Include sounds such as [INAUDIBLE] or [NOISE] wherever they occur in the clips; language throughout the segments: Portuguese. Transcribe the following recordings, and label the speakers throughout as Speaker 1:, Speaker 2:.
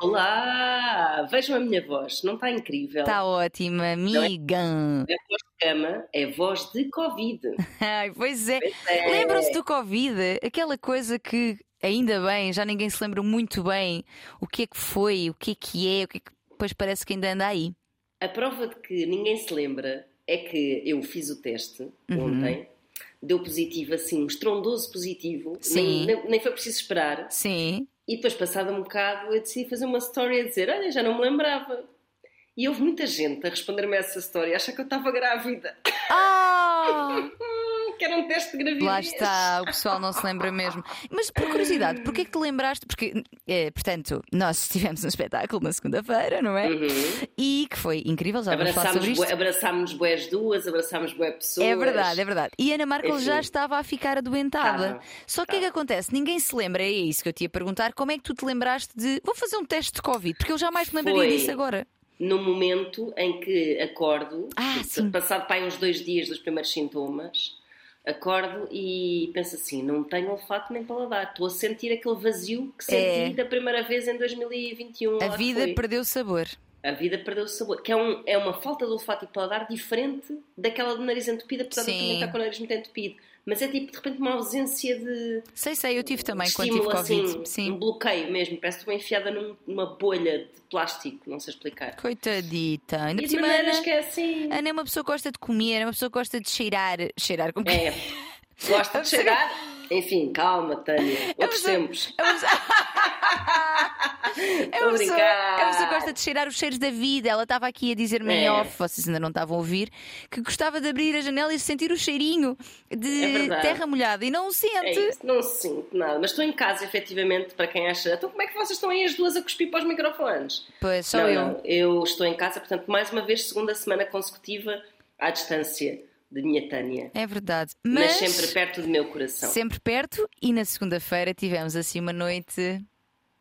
Speaker 1: Olá! Vejam a minha voz, não está incrível?
Speaker 2: Está ótima, amiga.
Speaker 1: Não é, voz de cama, é voz de Covid. [LAUGHS]
Speaker 2: Ai, pois é. é. Lembram-se do Covid? Aquela coisa que, ainda bem, já ninguém se lembra muito bem o que é que foi, o que é que é, o que é que depois parece que ainda anda aí.
Speaker 1: A prova de que ninguém se lembra é que eu fiz o teste uhum. ontem deu positivo assim, um estrondoso positivo,
Speaker 2: Sim.
Speaker 1: Nem, nem, foi preciso esperar.
Speaker 2: Sim.
Speaker 1: E depois, passado um bocado, eu decidi fazer uma story a dizer: Olha, já não me lembrava. E houve muita gente a responder-me essa história, achar que eu estava grávida.
Speaker 2: Ah! [LAUGHS]
Speaker 1: que era um teste de gravidez.
Speaker 2: Lá está, o pessoal não se lembra mesmo. Mas por curiosidade, porquê que te lembraste? Porque, é, portanto, nós tivemos um espetáculo na segunda-feira, não é?
Speaker 1: Uhum.
Speaker 2: E que foi incrível, já vamos falar sobre isto.
Speaker 1: Abraçámos boas duas, abraçámos boas pessoas.
Speaker 2: É verdade, é verdade. E Ana Markel já estava a ficar adoentada. Ah, Só que o ah. que é que acontece? Ninguém se lembra, é isso que eu te ia perguntar. Como é que tu te lembraste de vou fazer um teste de Covid? Porque eu jamais me lembraria foi. disso agora
Speaker 1: no momento em que acordo,
Speaker 2: ah,
Speaker 1: passado para uns dois dias dos primeiros sintomas, acordo e penso assim: não tenho olfato nem paladar. Estou a sentir aquele vazio que senti é. da primeira vez em 2021.
Speaker 2: A vida foi. perdeu sabor.
Speaker 1: A vida perdeu sabor. Que é, um, é uma falta de olfato e paladar diferente daquela de nariz entupida, apesar de também estar com o nariz muito entupido mas é tipo de repente uma ausência de.
Speaker 2: Sei, sei, eu tive também quando tive Covid.
Speaker 1: Assim,
Speaker 2: Sim.
Speaker 1: Um bloqueio mesmo, parece que estou enfiada numa bolha de plástico, não sei explicar.
Speaker 2: Coitadita. Ainda
Speaker 1: e de maneiras que é assim.
Speaker 2: Ana é uma pessoa que gosta de comer, é uma pessoa que gosta de cheirar. Cheirar com
Speaker 1: É. Gosta [LAUGHS] de cheirar? Enfim, calma, Tânia. Outros tempos.
Speaker 2: É [LAUGHS] uma pessoa, é uma pessoa que gosta de cheirar os cheiros da vida. Ela estava aqui a dizer-me é. em off, vocês ainda não estavam a ouvir, que gostava de abrir a janela e sentir o cheirinho de é terra molhada e não o sente.
Speaker 1: É não sinto nada, mas estou em casa, efetivamente, para quem acha. Então, como é que vocês estão aí as duas a cuspir para os microfones?
Speaker 2: Pois, sou
Speaker 1: não,
Speaker 2: eu.
Speaker 1: Não, eu estou em casa, portanto, mais uma vez, segunda semana consecutiva à distância de minha Tânia.
Speaker 2: É verdade.
Speaker 1: Mas, mas, sempre perto do meu coração.
Speaker 2: Sempre perto e na segunda-feira tivemos assim uma noite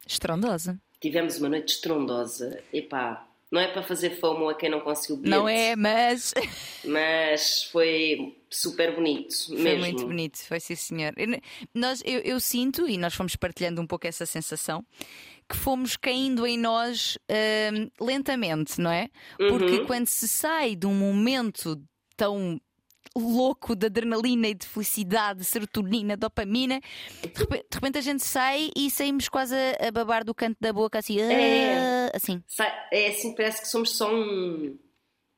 Speaker 2: estrondosa.
Speaker 1: Tivemos uma noite estrondosa. Epá, não é para fazer fomo a quem não conseguiu bilhete.
Speaker 2: Não é, mas. [LAUGHS]
Speaker 1: Mas foi super bonito.
Speaker 2: Foi
Speaker 1: mesmo.
Speaker 2: muito bonito, foi sim, senhor. Eu, nós, eu, eu sinto, e nós fomos partilhando um pouco essa sensação, que fomos caindo em nós uh, lentamente, não é? Porque
Speaker 1: uhum.
Speaker 2: quando se sai de um momento tão louco de adrenalina e de felicidade, de serotonina, dopamina. De repente, de repente, a gente sai e saímos quase a, babar do canto da boca, assim. É, ah", assim.
Speaker 1: é assim, parece que somos só um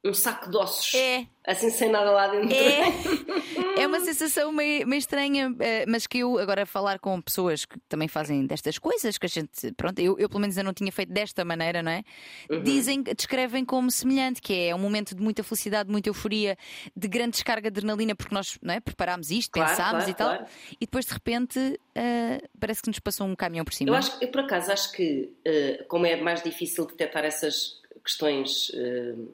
Speaker 1: um saco de ossos.
Speaker 2: É.
Speaker 1: Assim sem nada lá dentro.
Speaker 2: É, [LAUGHS] é uma sensação meio, meio estranha, eh, mas que eu agora falar com pessoas que também fazem destas coisas, que a gente, pronto, eu, eu pelo menos ainda não tinha feito desta maneira, não é? Uhum. Dizem, descrevem como semelhante, que é um momento de muita felicidade, de muita euforia, de grande descarga de adrenalina, porque nós não é, preparámos isto,
Speaker 1: claro,
Speaker 2: pensámos
Speaker 1: claro,
Speaker 2: e tal,
Speaker 1: claro.
Speaker 2: e depois de repente uh, parece que nos passou um caminhão por cima.
Speaker 1: Eu, acho, eu por acaso acho que, uh, como é mais difícil detectar essas questões. Uh,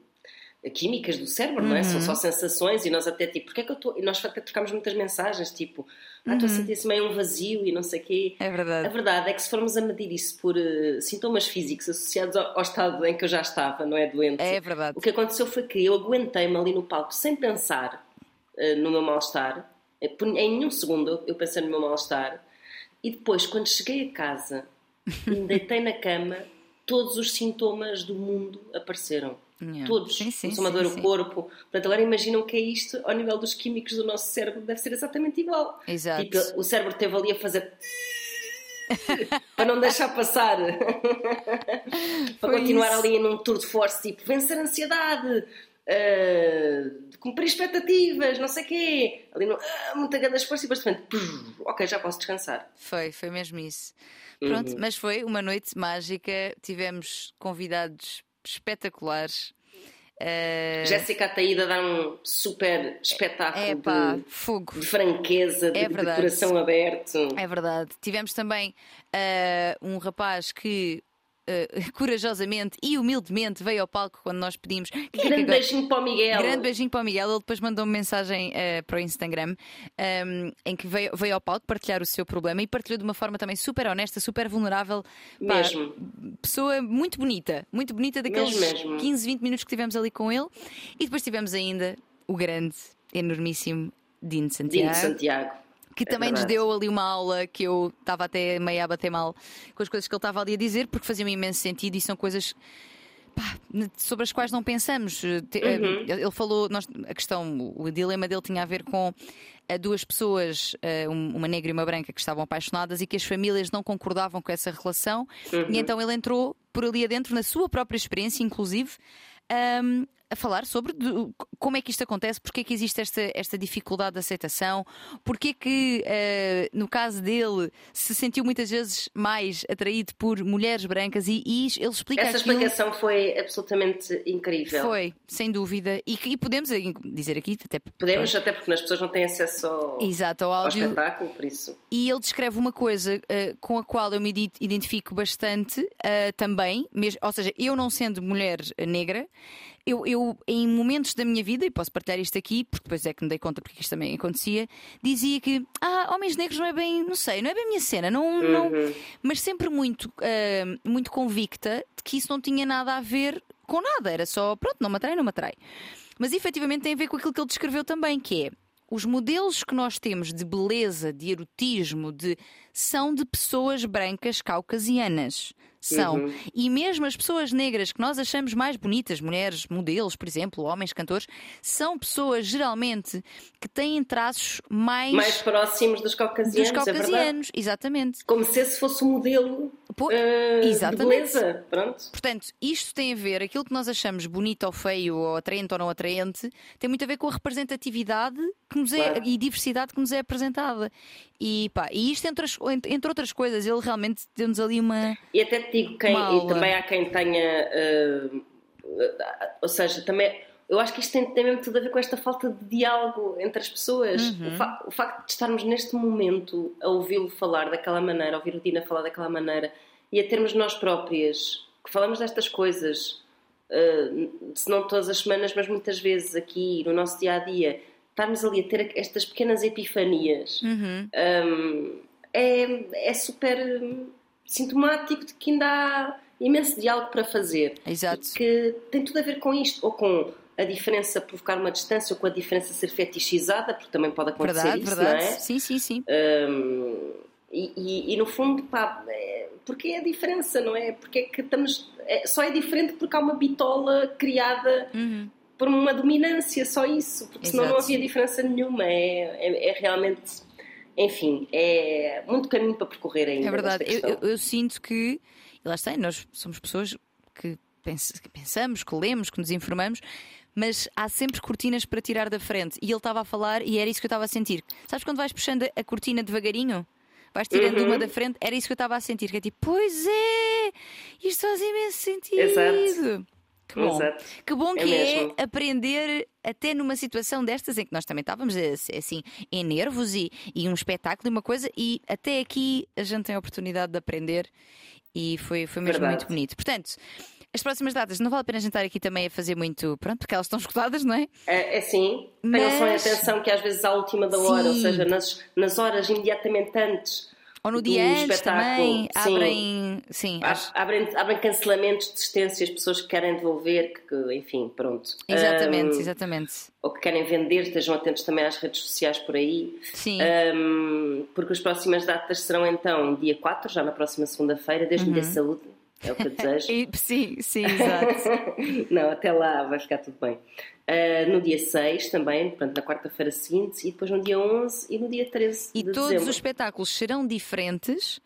Speaker 1: químicas do cérebro, uhum. não é? São só uhum. sensações e nós até tipo, porque é que eu estou. E nós até trocamos muitas mensagens, tipo, ah, estou uhum. a sentir-se meio um vazio e não sei o quê.
Speaker 2: É verdade.
Speaker 1: A verdade é que se formos a medir isso por uh, sintomas físicos associados ao, ao, estado em que eu já estava, não é? Doente.
Speaker 2: É verdade.
Speaker 1: O que aconteceu foi que eu aguentei-me ali no palco sem pensar uh, no meu mal-estar. Em nenhum segundo eu pensei no meu mal-estar. E depois, quando cheguei a casa e [LAUGHS] me deitei na cama, todos os sintomas do mundo apareceram.
Speaker 2: Yeah.
Speaker 1: Todos.
Speaker 2: Sim, sim,
Speaker 1: a
Speaker 2: sim,
Speaker 1: o corpo. Portanto, agora imaginam que é isto ao nível dos químicos do nosso cérebro. Deve ser exatamente igual.
Speaker 2: Exato.
Speaker 1: Tipo, o cérebro esteve ali a fazer. [LAUGHS] para não deixar passar. [LAUGHS] para
Speaker 2: Foi
Speaker 1: continuar
Speaker 2: isso.
Speaker 1: ali num tour de force, tipo, vencer a ansiedade. Uh, cumprir expectativas, não sei o quê, ali no, uh, muita grande esforço e repente, ok, já posso descansar.
Speaker 2: Foi, foi mesmo isso. Pronto,
Speaker 1: Uhum.
Speaker 2: mas foi uma noite mágica. Tivemos convidados espetaculares. Uh,
Speaker 1: Jéssica Ataída dá um super espetáculo
Speaker 2: é pá,
Speaker 1: de,
Speaker 2: fogo.
Speaker 1: de franqueza, de,
Speaker 2: É
Speaker 1: de coração aberto.
Speaker 2: É verdade. Tivemos também uh, um rapaz que uh, [LAUGHS] corajosamente e humildemente veio ao palco quando nós pedimos. É
Speaker 1: Grande
Speaker 2: agora-
Speaker 1: beijinho para o Miguel.
Speaker 2: Grande beijinho para o Miguel. Ele depois mandou uma mensagem eh, para o Instagram ehm, em que veio, veio ao palco partilhar o seu problema e partilhou de uma forma também super honesta, super vulnerável. Pá,
Speaker 1: Mesmo.
Speaker 2: Pessoa muito bonita, muito bonita daqueles
Speaker 1: Mesmo, mesmo.
Speaker 2: 15, 20 minutos que tivemos ali com ele. E depois tivemos ainda o grande, enormíssimo Dino Santiago.
Speaker 1: Dino Santiago.
Speaker 2: Que também nos deu ali uma aula que eu estava até meio a bater mal com as coisas que ele estava ali a dizer, porque fazia-me imenso sentido e são coisas pá, sobre as quais não pensamos. Eh, uhum. Ele falou, nós, a questão, o dilema dele tinha a ver com eh, duas pessoas, eh, uma negra e uma branca, que estavam apaixonadas e que as famílias não concordavam com essa relação, uhum. e então ele entrou por ali adentro, na sua própria experiência, inclusive. Um, a falar sobre como é que isto acontece, porque é que existe esta, esta dificuldade de aceitação, porque é que, uh, no caso dele, se sentiu muitas vezes mais atraído por mulheres brancas e, e ele explica
Speaker 1: Essa
Speaker 2: aquilo...
Speaker 1: explicação foi absolutamente incrível.
Speaker 2: Foi, sem dúvida. E, e podemos dizer aqui, até
Speaker 1: Podemos, até porque as pessoas não têm acesso ao,
Speaker 2: Exato, ao, áudio.
Speaker 1: ao espetáculo, por isso.
Speaker 2: E ele descreve uma coisa uh, com a qual eu me identifico bastante uh, também, mesmo, ou seja, eu não sendo mulher negra, eu, eu, em momentos da minha vida, e posso partilhar isto aqui, porque depois é que me dei conta porque isto também acontecia, dizia que ah, homens negros não é bem, não sei, não é bem a minha cena, não, uhum. não mas sempre muito, uh, muito convicta de que isso não tinha nada a ver com nada, era só, pronto, não me atrai, não me atrai. Mas efetivamente tem a ver com aquilo que ele descreveu também, que é os modelos que nós temos de beleza, de erotismo, de são de pessoas brancas caucasianas são. Uhum. E mesmo as pessoas negras que nós achamos mais bonitas, mulheres, modelos, por exemplo, homens cantores, são pessoas geralmente que têm traços mais.
Speaker 1: Mais próximos dos caucasianos.
Speaker 2: Dos é caucasianos, é exatamente.
Speaker 1: Como se esse fosse um modelo. Pô, uh, exatamente. De beleza. Pronto.
Speaker 2: Portanto, isto tem a ver, aquilo que nós achamos bonito ou feio, ou atraente ou não atraente, tem muito a ver com a representatividade que nos é, claro. e diversidade que nos é apresentada. E, pá, e isto, entre, as, entre outras coisas, ele realmente deu-nos ali uma.
Speaker 1: E até te digo, quem, e também há quem tenha. Uh, ou seja, também. Eu acho que isto tem, tem mesmo tudo a ver com esta falta de diálogo entre as pessoas. Uhum. O, fa o, facto de estarmos neste momento a ouvi-lo falar daquela maneira, a ouvir o Dina falar daquela maneira e a termos nós próprias que falamos destas coisas, uh, se não todas as semanas, mas muitas vezes aqui no nosso dia a dia estarmos ali a ter estas pequenas epifanias uhum. um, é, é super sintomático de que ainda há imenso diálogo para fazer.
Speaker 2: Exato.
Speaker 1: Que tem tudo a ver com isto, ou com a diferença provocar uma distância, ou com a diferença ser fetichizada, porque também pode acontecer
Speaker 2: verdade,
Speaker 1: isso,
Speaker 2: verdade.
Speaker 1: não é?
Speaker 2: Sim, sim, sim.
Speaker 1: Um, e, e, e, no fundo, pá, é, porque é a diferença, não é? Porque é que estamos. É, só é diferente porque há uma bitola criada uhum por uma dominância, só isso, porque senão Exato. não havia diferença nenhuma. É, é, é, realmente, enfim, é muito caminho para percorrer ainda.
Speaker 2: É verdade, eu, eu, eu, sinto que, e lá está, nós somos pessoas que, pensamos, que lemos, que nos informamos. Mas há sempre cortinas para tirar da frente. E ele estava a falar e era isso que eu estava a sentir. Sabes quando vais puxando a cortina devagarinho? vais tirando uhum. uma da frente, era isso que eu estava a sentir, que é tipo, pois é, isto faz imenso sentido. Exato. Que bom. Exato. Que bom é que é, é, aprender até numa situação destas em que nós também estávamos eh, assim em nervos e, e um espetáculo e uma coisa, e até aqui a gente tem a oportunidade de aprender e foi, foi mesmo Verdade. muito bonito. Portanto, as próximas datas, não vale a pena a gente estar aqui também a fazer muito, pronto, porque elas estão escutadas, não é?
Speaker 1: É, é sim. Tenham Mas... só atenção que às vezes à última da hora, sim. ou seja, nas, nas horas imediatamente antes
Speaker 2: ou no dia antes também abrem, sim,
Speaker 1: abrem, abrem cancelamentos de existências, pessoas que querem devolver, que, enfim, pronto.
Speaker 2: Exatamente, um, exatamente.
Speaker 1: Ou que querem vender, estejam atentos também às redes sociais por aí.
Speaker 2: Sim.
Speaker 1: Um, porque as próximas datas serão então dia 4, já na próxima segunda-feira, desde uhum. de saúde. É o que eu desejo. [LAUGHS]
Speaker 2: sim, sim, exato. [LAUGHS]
Speaker 1: Não, até lá vai ficar tudo bem. Uh, no dia 6 também, portanto, na quarta-feira seguinte, e depois no dia 11 e no dia 13
Speaker 2: e
Speaker 1: de
Speaker 2: todos
Speaker 1: dezembro.
Speaker 2: os espetáculos serão diferentes.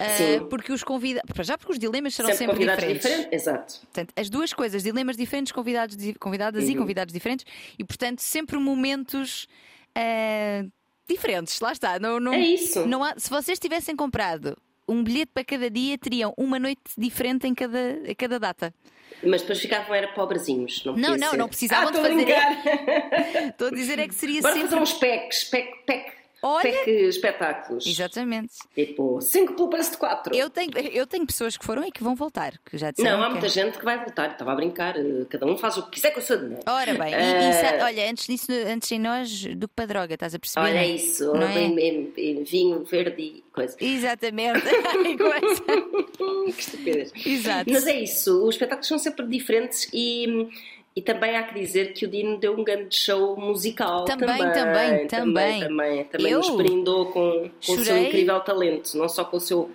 Speaker 2: Uh, porque os convidados. Já porque os dilemas serão sempre, sempre diferentes. diferentes.
Speaker 1: Exato.
Speaker 2: Portanto, as duas coisas, dilemas diferentes, convidados, convidadas uhum. e convidados diferentes, e portanto, sempre momentos uh, diferentes. Lá está. Não, não,
Speaker 1: é isso.
Speaker 2: Não há, se vocês tivessem comprado um bilhete para cada dia, teriam uma noite diferente em cada, em cada data.
Speaker 1: Mas depois ficavam era pobrezinhos. Não,
Speaker 2: não, não,
Speaker 1: ser.
Speaker 2: não precisavam ah, de fazer. Estou a dizer é que seria
Speaker 1: Bora
Speaker 2: sempre.
Speaker 1: fazer uns packs, pack, pack Olha... PEC espetáculos.
Speaker 2: Exatamente.
Speaker 1: Tipo, 5 pelo preço de 4.
Speaker 2: Eu tenho, eu tenho pessoas que foram e que vão voltar. Que já disseram
Speaker 1: não, há muita gente que vai voltar. Estava a brincar. Cada um faz o que quiser com o seu dinheiro.
Speaker 2: Ora bem, uh... e, e, olha, antes disso, antes em nós do que para droga, estás a perceber?
Speaker 1: Olha isso, não é? em, em, em vinho verde e coisa.
Speaker 2: Exatamente. [LAUGHS] [LAUGHS]
Speaker 1: que estupidez.
Speaker 2: Exato.
Speaker 1: Mas é isso, os espetáculos são sempre diferentes e E também há que dizer que o Dino deu um grande show musical.
Speaker 2: Também,
Speaker 1: também,
Speaker 2: também,
Speaker 1: também. Também, também, nos brindou com, com o seu incrível talento, não só com o seu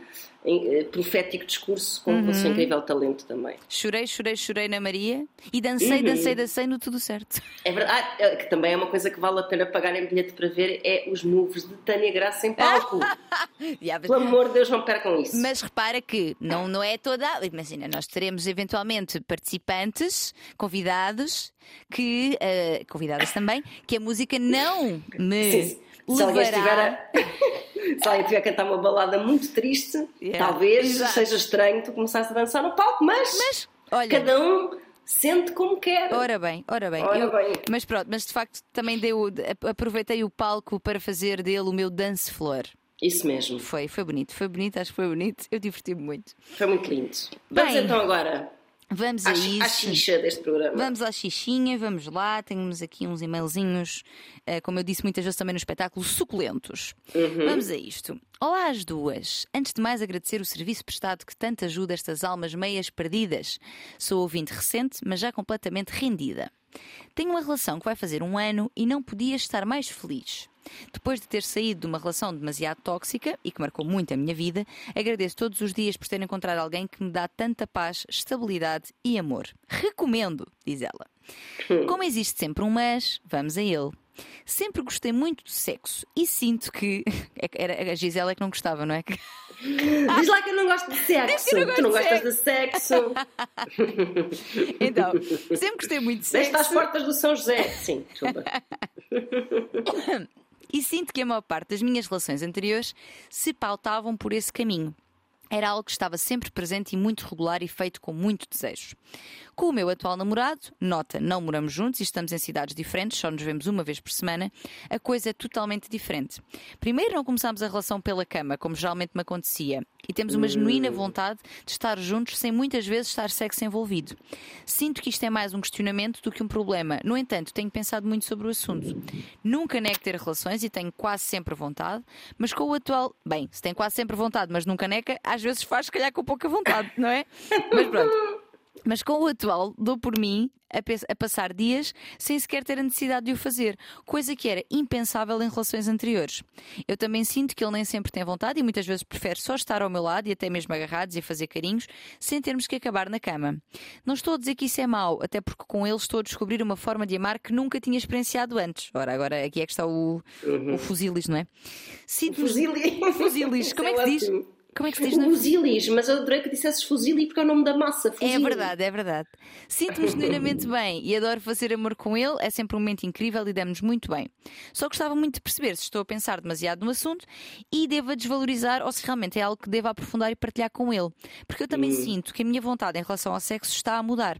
Speaker 1: eh, profético discurso com uhum. o seu incrível talento também.
Speaker 2: Chorei, chorei, chorei na Maria e dancei, uhum. dancei, dancei no tudo certo.
Speaker 1: É verdade, ah, é, que também é uma coisa que vale a pena pagar em bilhete para ver é os moves de Tânia Graça em palco. [LAUGHS] Pelo amor de Deus, não percam isso.
Speaker 2: Mas repara que não, não é toda. Imagina, nós teremos eventualmente participantes, convidados, que. Uh, convidadas também, que a música não me. Sim
Speaker 1: se alguém estiver a... [LAUGHS] se alguém tiver a cantar uma balada muito triste, yeah. talvez Exato. seja estranho tu começares a dançar no palco, mas, mas olha, cada um sente como quer.
Speaker 2: Ora bem, ora bem.
Speaker 1: Ora
Speaker 2: eu,
Speaker 1: bem.
Speaker 2: Mas pronto, mas de facto também deu, aproveitei o palco para fazer dele o meu dance floor.
Speaker 1: Isso mesmo.
Speaker 2: Foi, foi bonito, foi bonito, acho que foi bonito. [LAUGHS] Eu diverti-me muito.
Speaker 1: Foi muito lindo. Vamos Bem, então agora
Speaker 2: Vamos a, a isso.
Speaker 1: À xixa deste programa.
Speaker 2: Vamos à xixinha, vamos lá. Temos aqui uns e-mailzinhos, uh, como eu disse muitas vezes também no espetáculo, suculentos. Uhum. Vamos a isto. Olá às duas. Antes de mais agradecer o serviço prestado que tanto ajuda estas almas meias perdidas. Sou ouvinte recente, mas já completamente rendida. Tenho uma relação que vai fazer um ano e não podia estar mais feliz. Depois de ter saído de uma relação demasiado tóxica e que marcou muito a minha vida, agradeço todos os dias por ter encontrado alguém que me dá tanta paz, estabilidade e amor. Recomendo, diz ela. Como existe sempre um mas, vamos a ele. Sempre gostei muito de sexo e sinto que. [LAUGHS] É era a Gisela é que não gostava, não é? [LAUGHS]
Speaker 1: Diz lá que eu não gosto de sexo. Não tu não de gostas de sexo. [LAUGHS]
Speaker 2: então, sempre gostei muito de sexo.
Speaker 1: Desde às portas do São José. Sim, desculpa.
Speaker 2: E sinto que a maior parte das minhas relações anteriores se pautavam por esse caminho. Era algo que estava sempre presente e muito regular e feito com muito desejo. Com o meu atual namorado, nota, não moramos juntos e estamos em cidades diferentes, só nos vemos uma vez por semana, a coisa é totalmente diferente. Primeiro, não começámos a relação pela cama, como geralmente me acontecia, e temos uma genuína vontade de estar juntos sem muitas vezes estar sexo envolvido. Sinto que isto é mais um questionamento do que um problema. No entanto, tenho pensado muito sobre o assunto. Nunca nego ter relações e tenho quase sempre vontade, mas com o atual. Bem, se tem quase sempre vontade, mas nunca nega, às vezes faz, se calhar, com pouca vontade, não é? Mas pronto. Mas com o atual, dou por mim a, a, passar dias sem sequer ter a necessidade de o fazer, coisa que era impensável em relações anteriores. Eu também sinto que ele nem sempre tem vontade e muitas vezes prefere só estar ao meu lado e até mesmo agarrados e fazer carinhos, sem termos que acabar na cama. Não estou a dizer que isso é mau, até porque com ele estou a descobrir uma forma de amar que nunca tinha experienciado antes. Ora, agora aqui é que está o, uhum. o fusilis, não é?
Speaker 1: Sinto fusilis.
Speaker 2: Fusilis, [LAUGHS] como é que se diz? Como é que se diz?
Speaker 1: Fusilis, mas eu adorei que dissesses fusili porque é o nome da massa. Fusili.
Speaker 2: É verdade, é verdade. Sinto-me genuinamente [LAUGHS] bem e adoro fazer amor com ele, é sempre um momento incrível e damos muito bem. Só gostava muito de perceber se estou a pensar demasiado no assunto e devo desvalorizar ou se realmente é algo que devo aprofundar e partilhar com ele. Porque eu também hum. sinto que a minha vontade em relação ao sexo está a mudar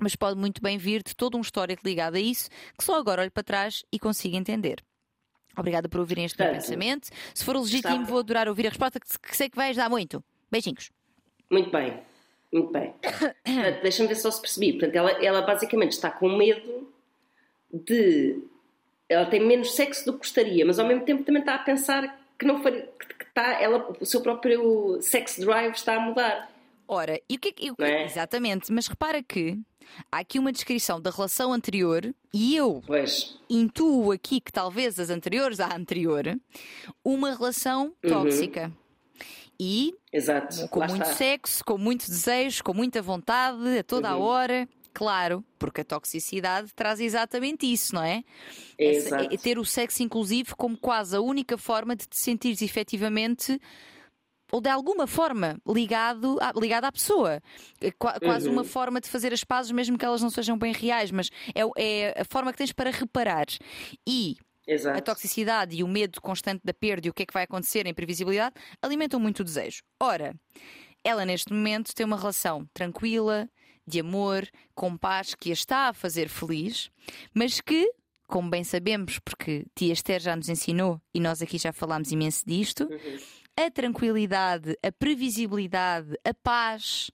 Speaker 2: mas pode muito bem vir de todo um histórico ligado a isso que só agora olho para trás e consigo entender. Obrigada por ouvirem este meu pensamento. Se for legítimo, vou adorar ouvir a resposta, que sei que vai ajudar muito. Beijinhos.
Speaker 1: Muito bem, muito bem. Deixa-me ver se eu se percebi. Portanto, ela, ela basicamente está com medo de. Ela tem menos sexo do que gostaria, mas ao mesmo tempo também está a pensar que não foi, que está, ela, o seu próprio sex drive está a mudar.
Speaker 2: Ora, e o que é que. É? Exatamente, mas repara que há aqui uma descrição da relação anterior e eu
Speaker 1: pois.
Speaker 2: intuo aqui que talvez as anteriores à anterior, uma relação uhum. tóxica. E
Speaker 1: Exato.
Speaker 2: com
Speaker 1: Lá
Speaker 2: muito
Speaker 1: está.
Speaker 2: sexo, com muito desejo, com muita vontade, a toda uhum. a hora. Claro, porque a toxicidade traz exatamente isso, não é?
Speaker 1: Essa,
Speaker 2: é ter o sexo, inclusive, como quase a única forma de te sentires efetivamente ou de alguma forma ligado à, ligado à pessoa. É quase uhum. uma forma de fazer as pazes, mesmo que elas não sejam bem reais, mas é, é a forma que tens para reparar. E
Speaker 1: Exato.
Speaker 2: a toxicidade e o medo constante da perda e o que é que vai acontecer, a imprevisibilidade, alimentam muito o desejo. Ora, ela neste momento tem uma relação tranquila, de amor, com paz, que a está a fazer feliz, mas que como bem sabemos, porque Tia Esther já nos ensinou e nós aqui já falámos imenso disto, uhum a tranquilidade, a previsibilidade, a paz,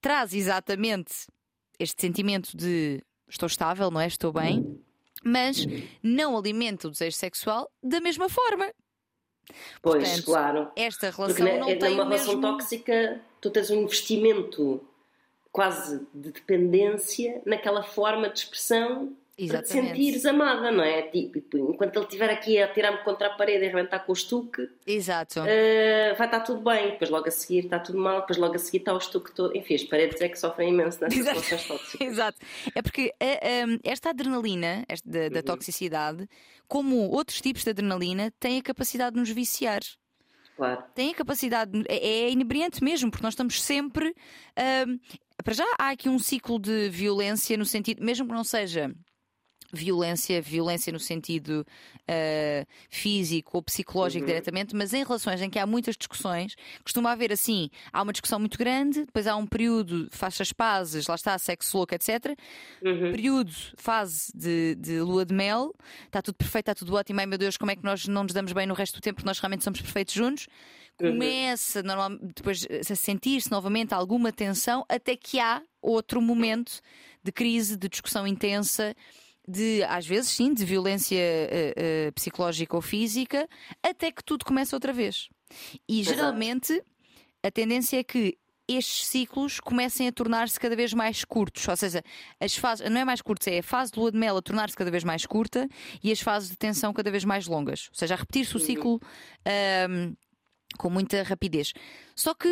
Speaker 2: traz exatamente este sentimento de estou estável, não é? Estou bem, mas não alimenta o desejo sexual da mesma forma.
Speaker 1: Pois,
Speaker 2: Portanto,
Speaker 1: claro.
Speaker 2: Esta relação Porque, não é, tem relação
Speaker 1: mesmo... tóxica, tu tens um investimento quase de dependência naquela forma de expressão para te
Speaker 2: Exatamente.
Speaker 1: sentires amada, não é? Tipo, enquanto ele estiver aqui a tirar-me contra a parede e arrebentar com o estuque,
Speaker 2: Exato.
Speaker 1: eh, vai estar tudo bem. Depois logo a seguir está tudo mal, depois logo a seguir está o estuque todo. Enfim, as paredes é que sofrem imenso nessas
Speaker 2: Exato.
Speaker 1: relações tóxicas. [LAUGHS]
Speaker 2: Exato. É porque a- a- esta adrenalina esta da,
Speaker 1: Uhum.
Speaker 2: da toxicidade, como outros tipos de adrenalina, tem a capacidade de nos viciar.
Speaker 1: Claro.
Speaker 2: Tem a capacidade, de- é, é inebriante mesmo, porque nós estamos sempre. ahm, para já há aqui um ciclo de violência no sentido, mesmo que não seja violência, violência no sentido ah, físico ou psicológico
Speaker 1: Uhum.
Speaker 2: diretamente, mas em relações em que há muitas discussões, costuma haver assim, há uma discussão muito grande, depois há um período, faz as pazes, lá está, sexo louco, etc.
Speaker 1: Uhum.
Speaker 2: Período, fase de, de lua de mel, está tudo perfeito, está tudo ótimo, ai meu Deus, como é que nós não nos damos bem no resto do tempo, porque nós realmente somos perfeitos juntos.
Speaker 1: Uhum.
Speaker 2: Começa normal, depois a sentir-se novamente alguma tensão, até que há outro momento de crise, de discussão intensa, de às vezes sim, de violência eh, eh, psicológica ou física, até que tudo começa outra vez. E
Speaker 1: Exato.
Speaker 2: geralmente a tendência é que estes ciclos comecem a tornar-se cada vez mais curtos, ou seja, as fases, não é mais curtos, é a fase de lua de mel a tornar-se cada vez mais curta e as fases de tensão cada vez mais longas, ou seja, a repetir-se o ciclo ahm, com muita rapidez. Só que,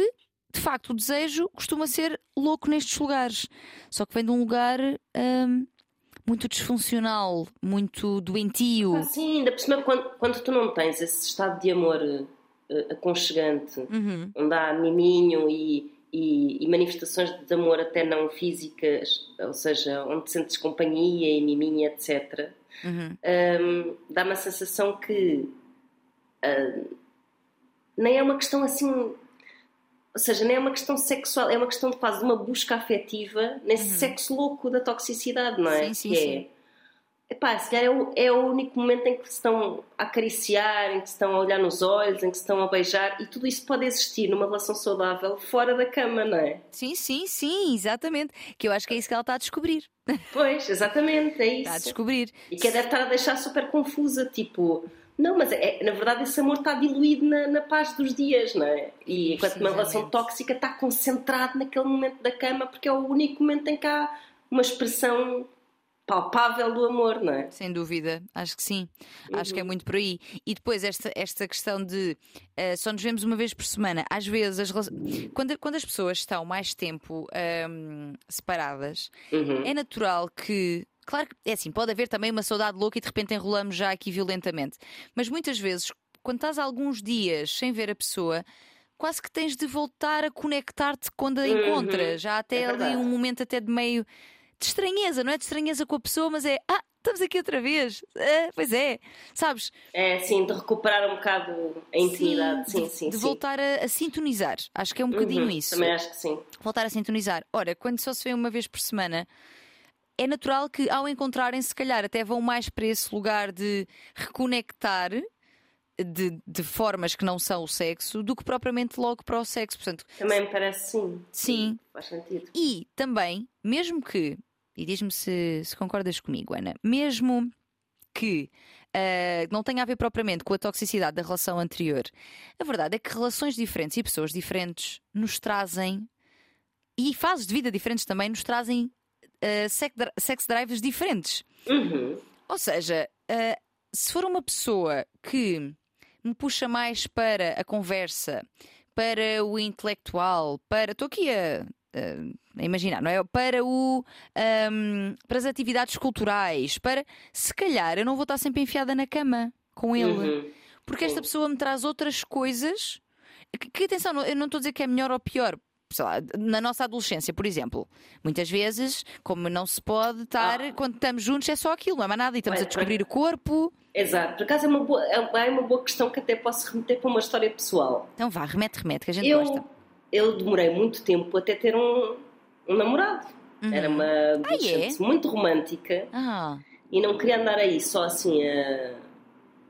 Speaker 2: de facto, o desejo costuma ser louco nestes lugares, só que vem de um lugar ahm, muito disfuncional, muito doentio.
Speaker 1: Ah, sim, ainda por cima, quando, quando tu não tens esse estado de amor eh, aconchegante,
Speaker 2: Uhum.
Speaker 1: onde há miminho e, e, e manifestações de amor até não físicas, ou seja, onde sentes companhia e miminho, etc.,
Speaker 2: Uhum.
Speaker 1: hum, dá-me a sensação que hum, nem é uma questão assim. Ou seja, nem é uma questão sexual, é uma questão de quase uma busca afetiva nesse sexo louco da toxicidade, não é?
Speaker 2: Sim, sim,
Speaker 1: que
Speaker 2: sim.
Speaker 1: é. Epá, se calhar é o, é o único momento em que se estão a acariciar, em que se estão a olhar nos olhos, em que se estão a beijar, e tudo isso pode existir numa relação saudável fora da cama, não é?
Speaker 2: Sim, sim, sim, exatamente. Que eu acho que é isso que ela está a descobrir.
Speaker 1: Pois, exatamente, é
Speaker 2: Está a
Speaker 1: isso.
Speaker 2: descobrir.
Speaker 1: E que deve estar a deixar super confusa, tipo, não, mas é, na verdade esse amor está diluído na, na paz dos dias, não é? E enquanto uma relação tóxica está concentrado naquele momento da cama, porque é o único momento em que há uma expressão palpável do amor, não é?
Speaker 2: Sem dúvida, acho que sim. Acho que é
Speaker 1: Uhum.
Speaker 2: muito por aí. E depois esta, esta questão de eh, só nos vemos uma vez por semana. Às vezes, as quando, quando as pessoas estão mais tempo ahm, separadas,
Speaker 1: Uhum.
Speaker 2: é natural que. Claro que é assim, pode haver também uma saudade louca e de repente enrolamos já aqui violentamente. Mas muitas vezes, quando estás alguns dias sem ver a pessoa, quase que tens de voltar a conectar-te quando a
Speaker 1: Uhum.
Speaker 2: encontras. Já há até
Speaker 1: É
Speaker 2: ali
Speaker 1: verdade.
Speaker 2: um momento até de meio de estranheza, não é de estranheza com a pessoa, mas é ah, estamos aqui outra vez. Ah, pois é, sabes?
Speaker 1: É assim, de recuperar um bocado a intimidade, sim,
Speaker 2: de,
Speaker 1: sim,
Speaker 2: de
Speaker 1: sim.
Speaker 2: voltar a, a sintonizar. Acho que é um bocadinho
Speaker 1: Uhum,
Speaker 2: isso.
Speaker 1: Também acho que sim.
Speaker 2: Voltar a sintonizar. Ora, quando só se vê uma vez por semana, é natural que ao encontrarem, se calhar até vão mais para esse lugar de reconectar. De, de formas que não são o sexo do que propriamente logo para o sexo. Portanto,
Speaker 1: Também me parece sim.
Speaker 2: Sim.
Speaker 1: Faz sentido.
Speaker 2: E também, mesmo que, e diz-me se, se concordas comigo, Ana, mesmo que ah, não tenha a ver propriamente com a toxicidade da relação anterior, a verdade é que relações diferentes e pessoas diferentes nos trazem, e fases de vida diferentes também, nos trazem ah, sex, dri- sex drives diferentes.
Speaker 1: Uhum.
Speaker 2: Ou seja, ah, se for uma pessoa que me puxa mais para a conversa, para o intelectual, para. Estou aqui a, a- imaginar, não é? Para, o, ahm, para as atividades culturais, para. Se calhar eu não vou estar sempre enfiada na cama com ele.
Speaker 1: Uhum.
Speaker 2: Porque esta pessoa me traz outras coisas. Que, que, atenção, eu não estou a dizer que é melhor ou pior. Sei lá, na nossa adolescência, por exemplo, muitas vezes, como não se pode estar,
Speaker 1: Ah.
Speaker 2: quando estamos juntos, é só aquilo, não é mais nada, e estamos a descobrir o corpo.
Speaker 1: Exato. Por acaso é uma, boa, é uma boa questão que até posso remeter para uma história pessoal.
Speaker 2: Então vá, remete, remete, que a gente
Speaker 1: Eu,
Speaker 2: gosta.
Speaker 1: eu demorei muito tempo até ter um, um namorado.
Speaker 2: Uhum.
Speaker 1: Era uma adolescente muito romântica
Speaker 2: Ah,
Speaker 1: e não queria andar aí só assim a-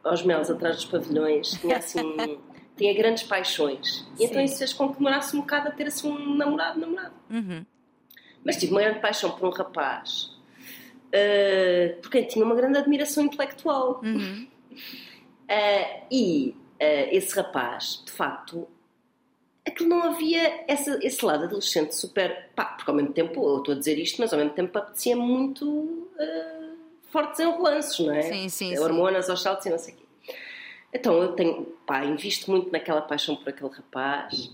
Speaker 1: aos melos atrás dos pavilhões. Tinha assim. [LAUGHS] tinha grandes paixões. E então
Speaker 2: Sim.
Speaker 1: isso fez com que demorasse um bocado a ter assim um namorado, namorado.
Speaker 2: uhum.
Speaker 1: Mas tive uma grande paixão por um rapaz. eh, porque tinha uma grande admiração intelectual.
Speaker 2: Uhum.
Speaker 1: Uh, [LAUGHS] e uh, esse rapaz, de facto, aquilo não havia essa, esse lado adolescente super. Pá, porque ao mesmo tempo, eu estou a dizer isto, mas ao mesmo tempo apetecia muito uh, fortes enrolanços, não é?
Speaker 2: Sim, sim.
Speaker 1: Hormonas aos saltos e não sei o quê. Então eu tenho, pá, invisto muito naquela paixão por aquele rapaz.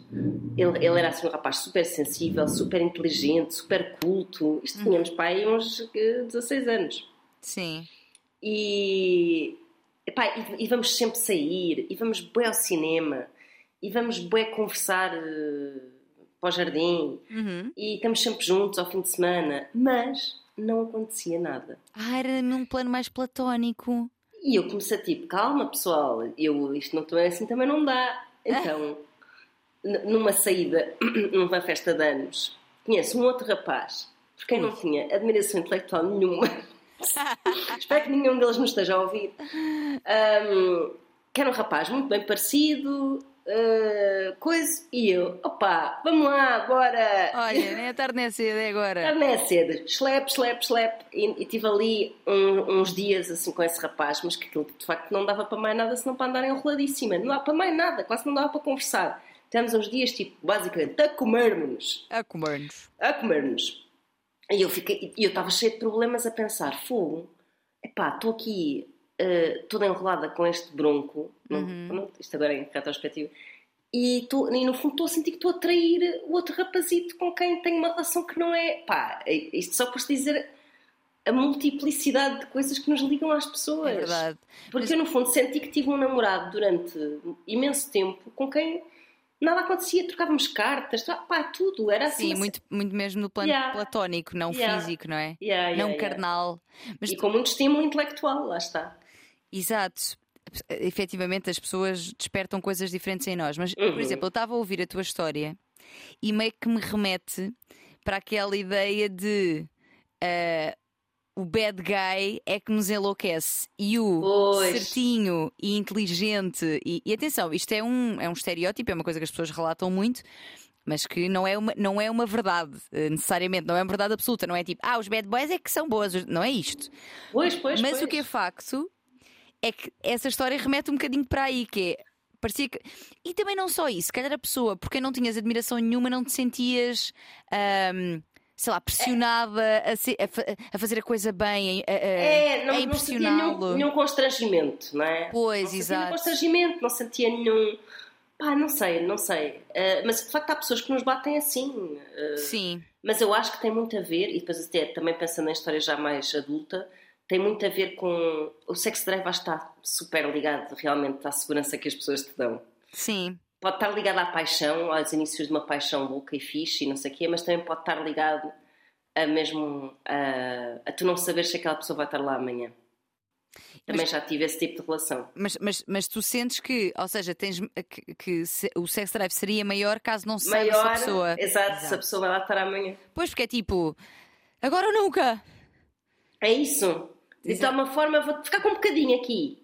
Speaker 1: Ele, ele era assim um rapaz super sensível, super inteligente, super culto. Isto uhum. tínhamos, pá, aí uns 16 anos.
Speaker 2: Sim.
Speaker 1: E, epá, e, e, vamos sempre sair, e vamos bem ao cinema, e vamos bem conversar uh, para o jardim,
Speaker 2: uhum.
Speaker 1: e estamos sempre juntos ao fim de semana. Mas não acontecia nada.
Speaker 2: Ah, era num plano mais platónico.
Speaker 1: E eu comecei tipo, calma pessoal, eu, isto não é assim também não dá. Então, numa saída, [CLEARS THROAT] numa festa de anos, conheço um outro rapaz, por quem não tinha admiração intelectual nenhuma. [LAUGHS] Espero que nenhum deles me esteja a ouvir. Um, que era um rapaz muito bem parecido, uh, coisa, e eu, opá, vamos lá, agora.
Speaker 2: Olha, [LAUGHS] nem a tarde nem é cedo, é agora.
Speaker 1: Tarde nem é cedo, slap, slap, slap. E, e tive ali um, uns dias assim com esse rapaz, mas que aquilo de facto não dava para mais nada senão para andar enroladíssima. Não dava para mais nada, quase não dava para conversar. Tivemos uns dias, tipo, basicamente, a comer-nos.
Speaker 2: A comer-nos.
Speaker 1: A comer-nos. E eu fiquei, e eu estava cheio de problemas a pensar, fogo, epá, estou aqui uh, toda enrolada com este bronco, uhum. não, isto agora é em retrospectiva, e, tô, e no fundo estou a sentir que estou a trair o outro rapazito com quem tenho uma relação que não é. Pá, é, isto só para dizer a multiplicidade de coisas que nos ligam às pessoas.
Speaker 2: É verdade.
Speaker 1: Porque Mas... eu, no fundo, senti que tive um namorado durante imenso tempo com quem nada acontecia, trocávamos cartas, pá, tudo, era assim.
Speaker 2: Sim, muito, muito mesmo no plano yeah. platónico, não
Speaker 1: yeah.
Speaker 2: físico, não é?
Speaker 1: Yeah,
Speaker 2: não carnal.
Speaker 1: Mas e tu... com muito estímulo intelectual, lá está.
Speaker 2: Exato. Efetivamente as pessoas despertam coisas diferentes em nós. Mas, uhum. por exemplo, eu estava a ouvir a tua história e meio que me remete para aquela ideia de uh, o bad guy é que nos enlouquece e o
Speaker 1: pois.
Speaker 2: certinho e inteligente. E, e, atenção, isto é um, é um estereótipo, é uma coisa que as pessoas relatam muito. Mas que não é, uma, não é uma verdade, eh, necessariamente, não é uma verdade absoluta. Não é tipo, ah, os bad boys é que são boas, não é isto.
Speaker 1: Pois, pois,
Speaker 2: Mas
Speaker 1: pois.
Speaker 2: o que é facto é que essa história remete um bocadinho para aí, que é. Parecia que... E também não só isso, se calhar a pessoa, porque não tinhas admiração nenhuma, não te sentias. Um, sei lá, pressionada a, ser, a, a, fazer a coisa bem, a, a,
Speaker 1: é, não,
Speaker 2: a impressioná-lo.
Speaker 1: Não nenhum, nenhum constrangimento, não é?
Speaker 2: Pois,
Speaker 1: não
Speaker 2: exato.
Speaker 1: Nenhum constrangimento, não sentia nenhum. Pá, não sei, não sei. Uh, mas de facto há pessoas que nos batem assim. Uh,
Speaker 2: Sim.
Speaker 1: Mas eu acho que tem muito a ver, e depois até também pensando em história já mais adulta, tem muito a ver com. O sex drive está super ligado realmente à segurança que as pessoas te dão.
Speaker 2: Sim.
Speaker 1: Pode estar ligado à paixão, aos inícios de uma paixão louca e fixe e não sei o quê, mas também pode estar ligado a mesmo a, a tu não saberes se aquela pessoa vai estar lá amanhã. Também mas, já tive esse tipo de relação.
Speaker 2: Mas, mas, mas tu sentes que, ou seja, tens que, que se, o sex drive seria maior caso não se
Speaker 1: maior,
Speaker 2: saiba se a pessoa.
Speaker 1: Exato, exato, se a pessoa vai lá estar amanhã.
Speaker 2: Pois, porque é tipo, agora ou nunca.
Speaker 1: É isso. De alguma forma vou ficar com um bocadinho aqui.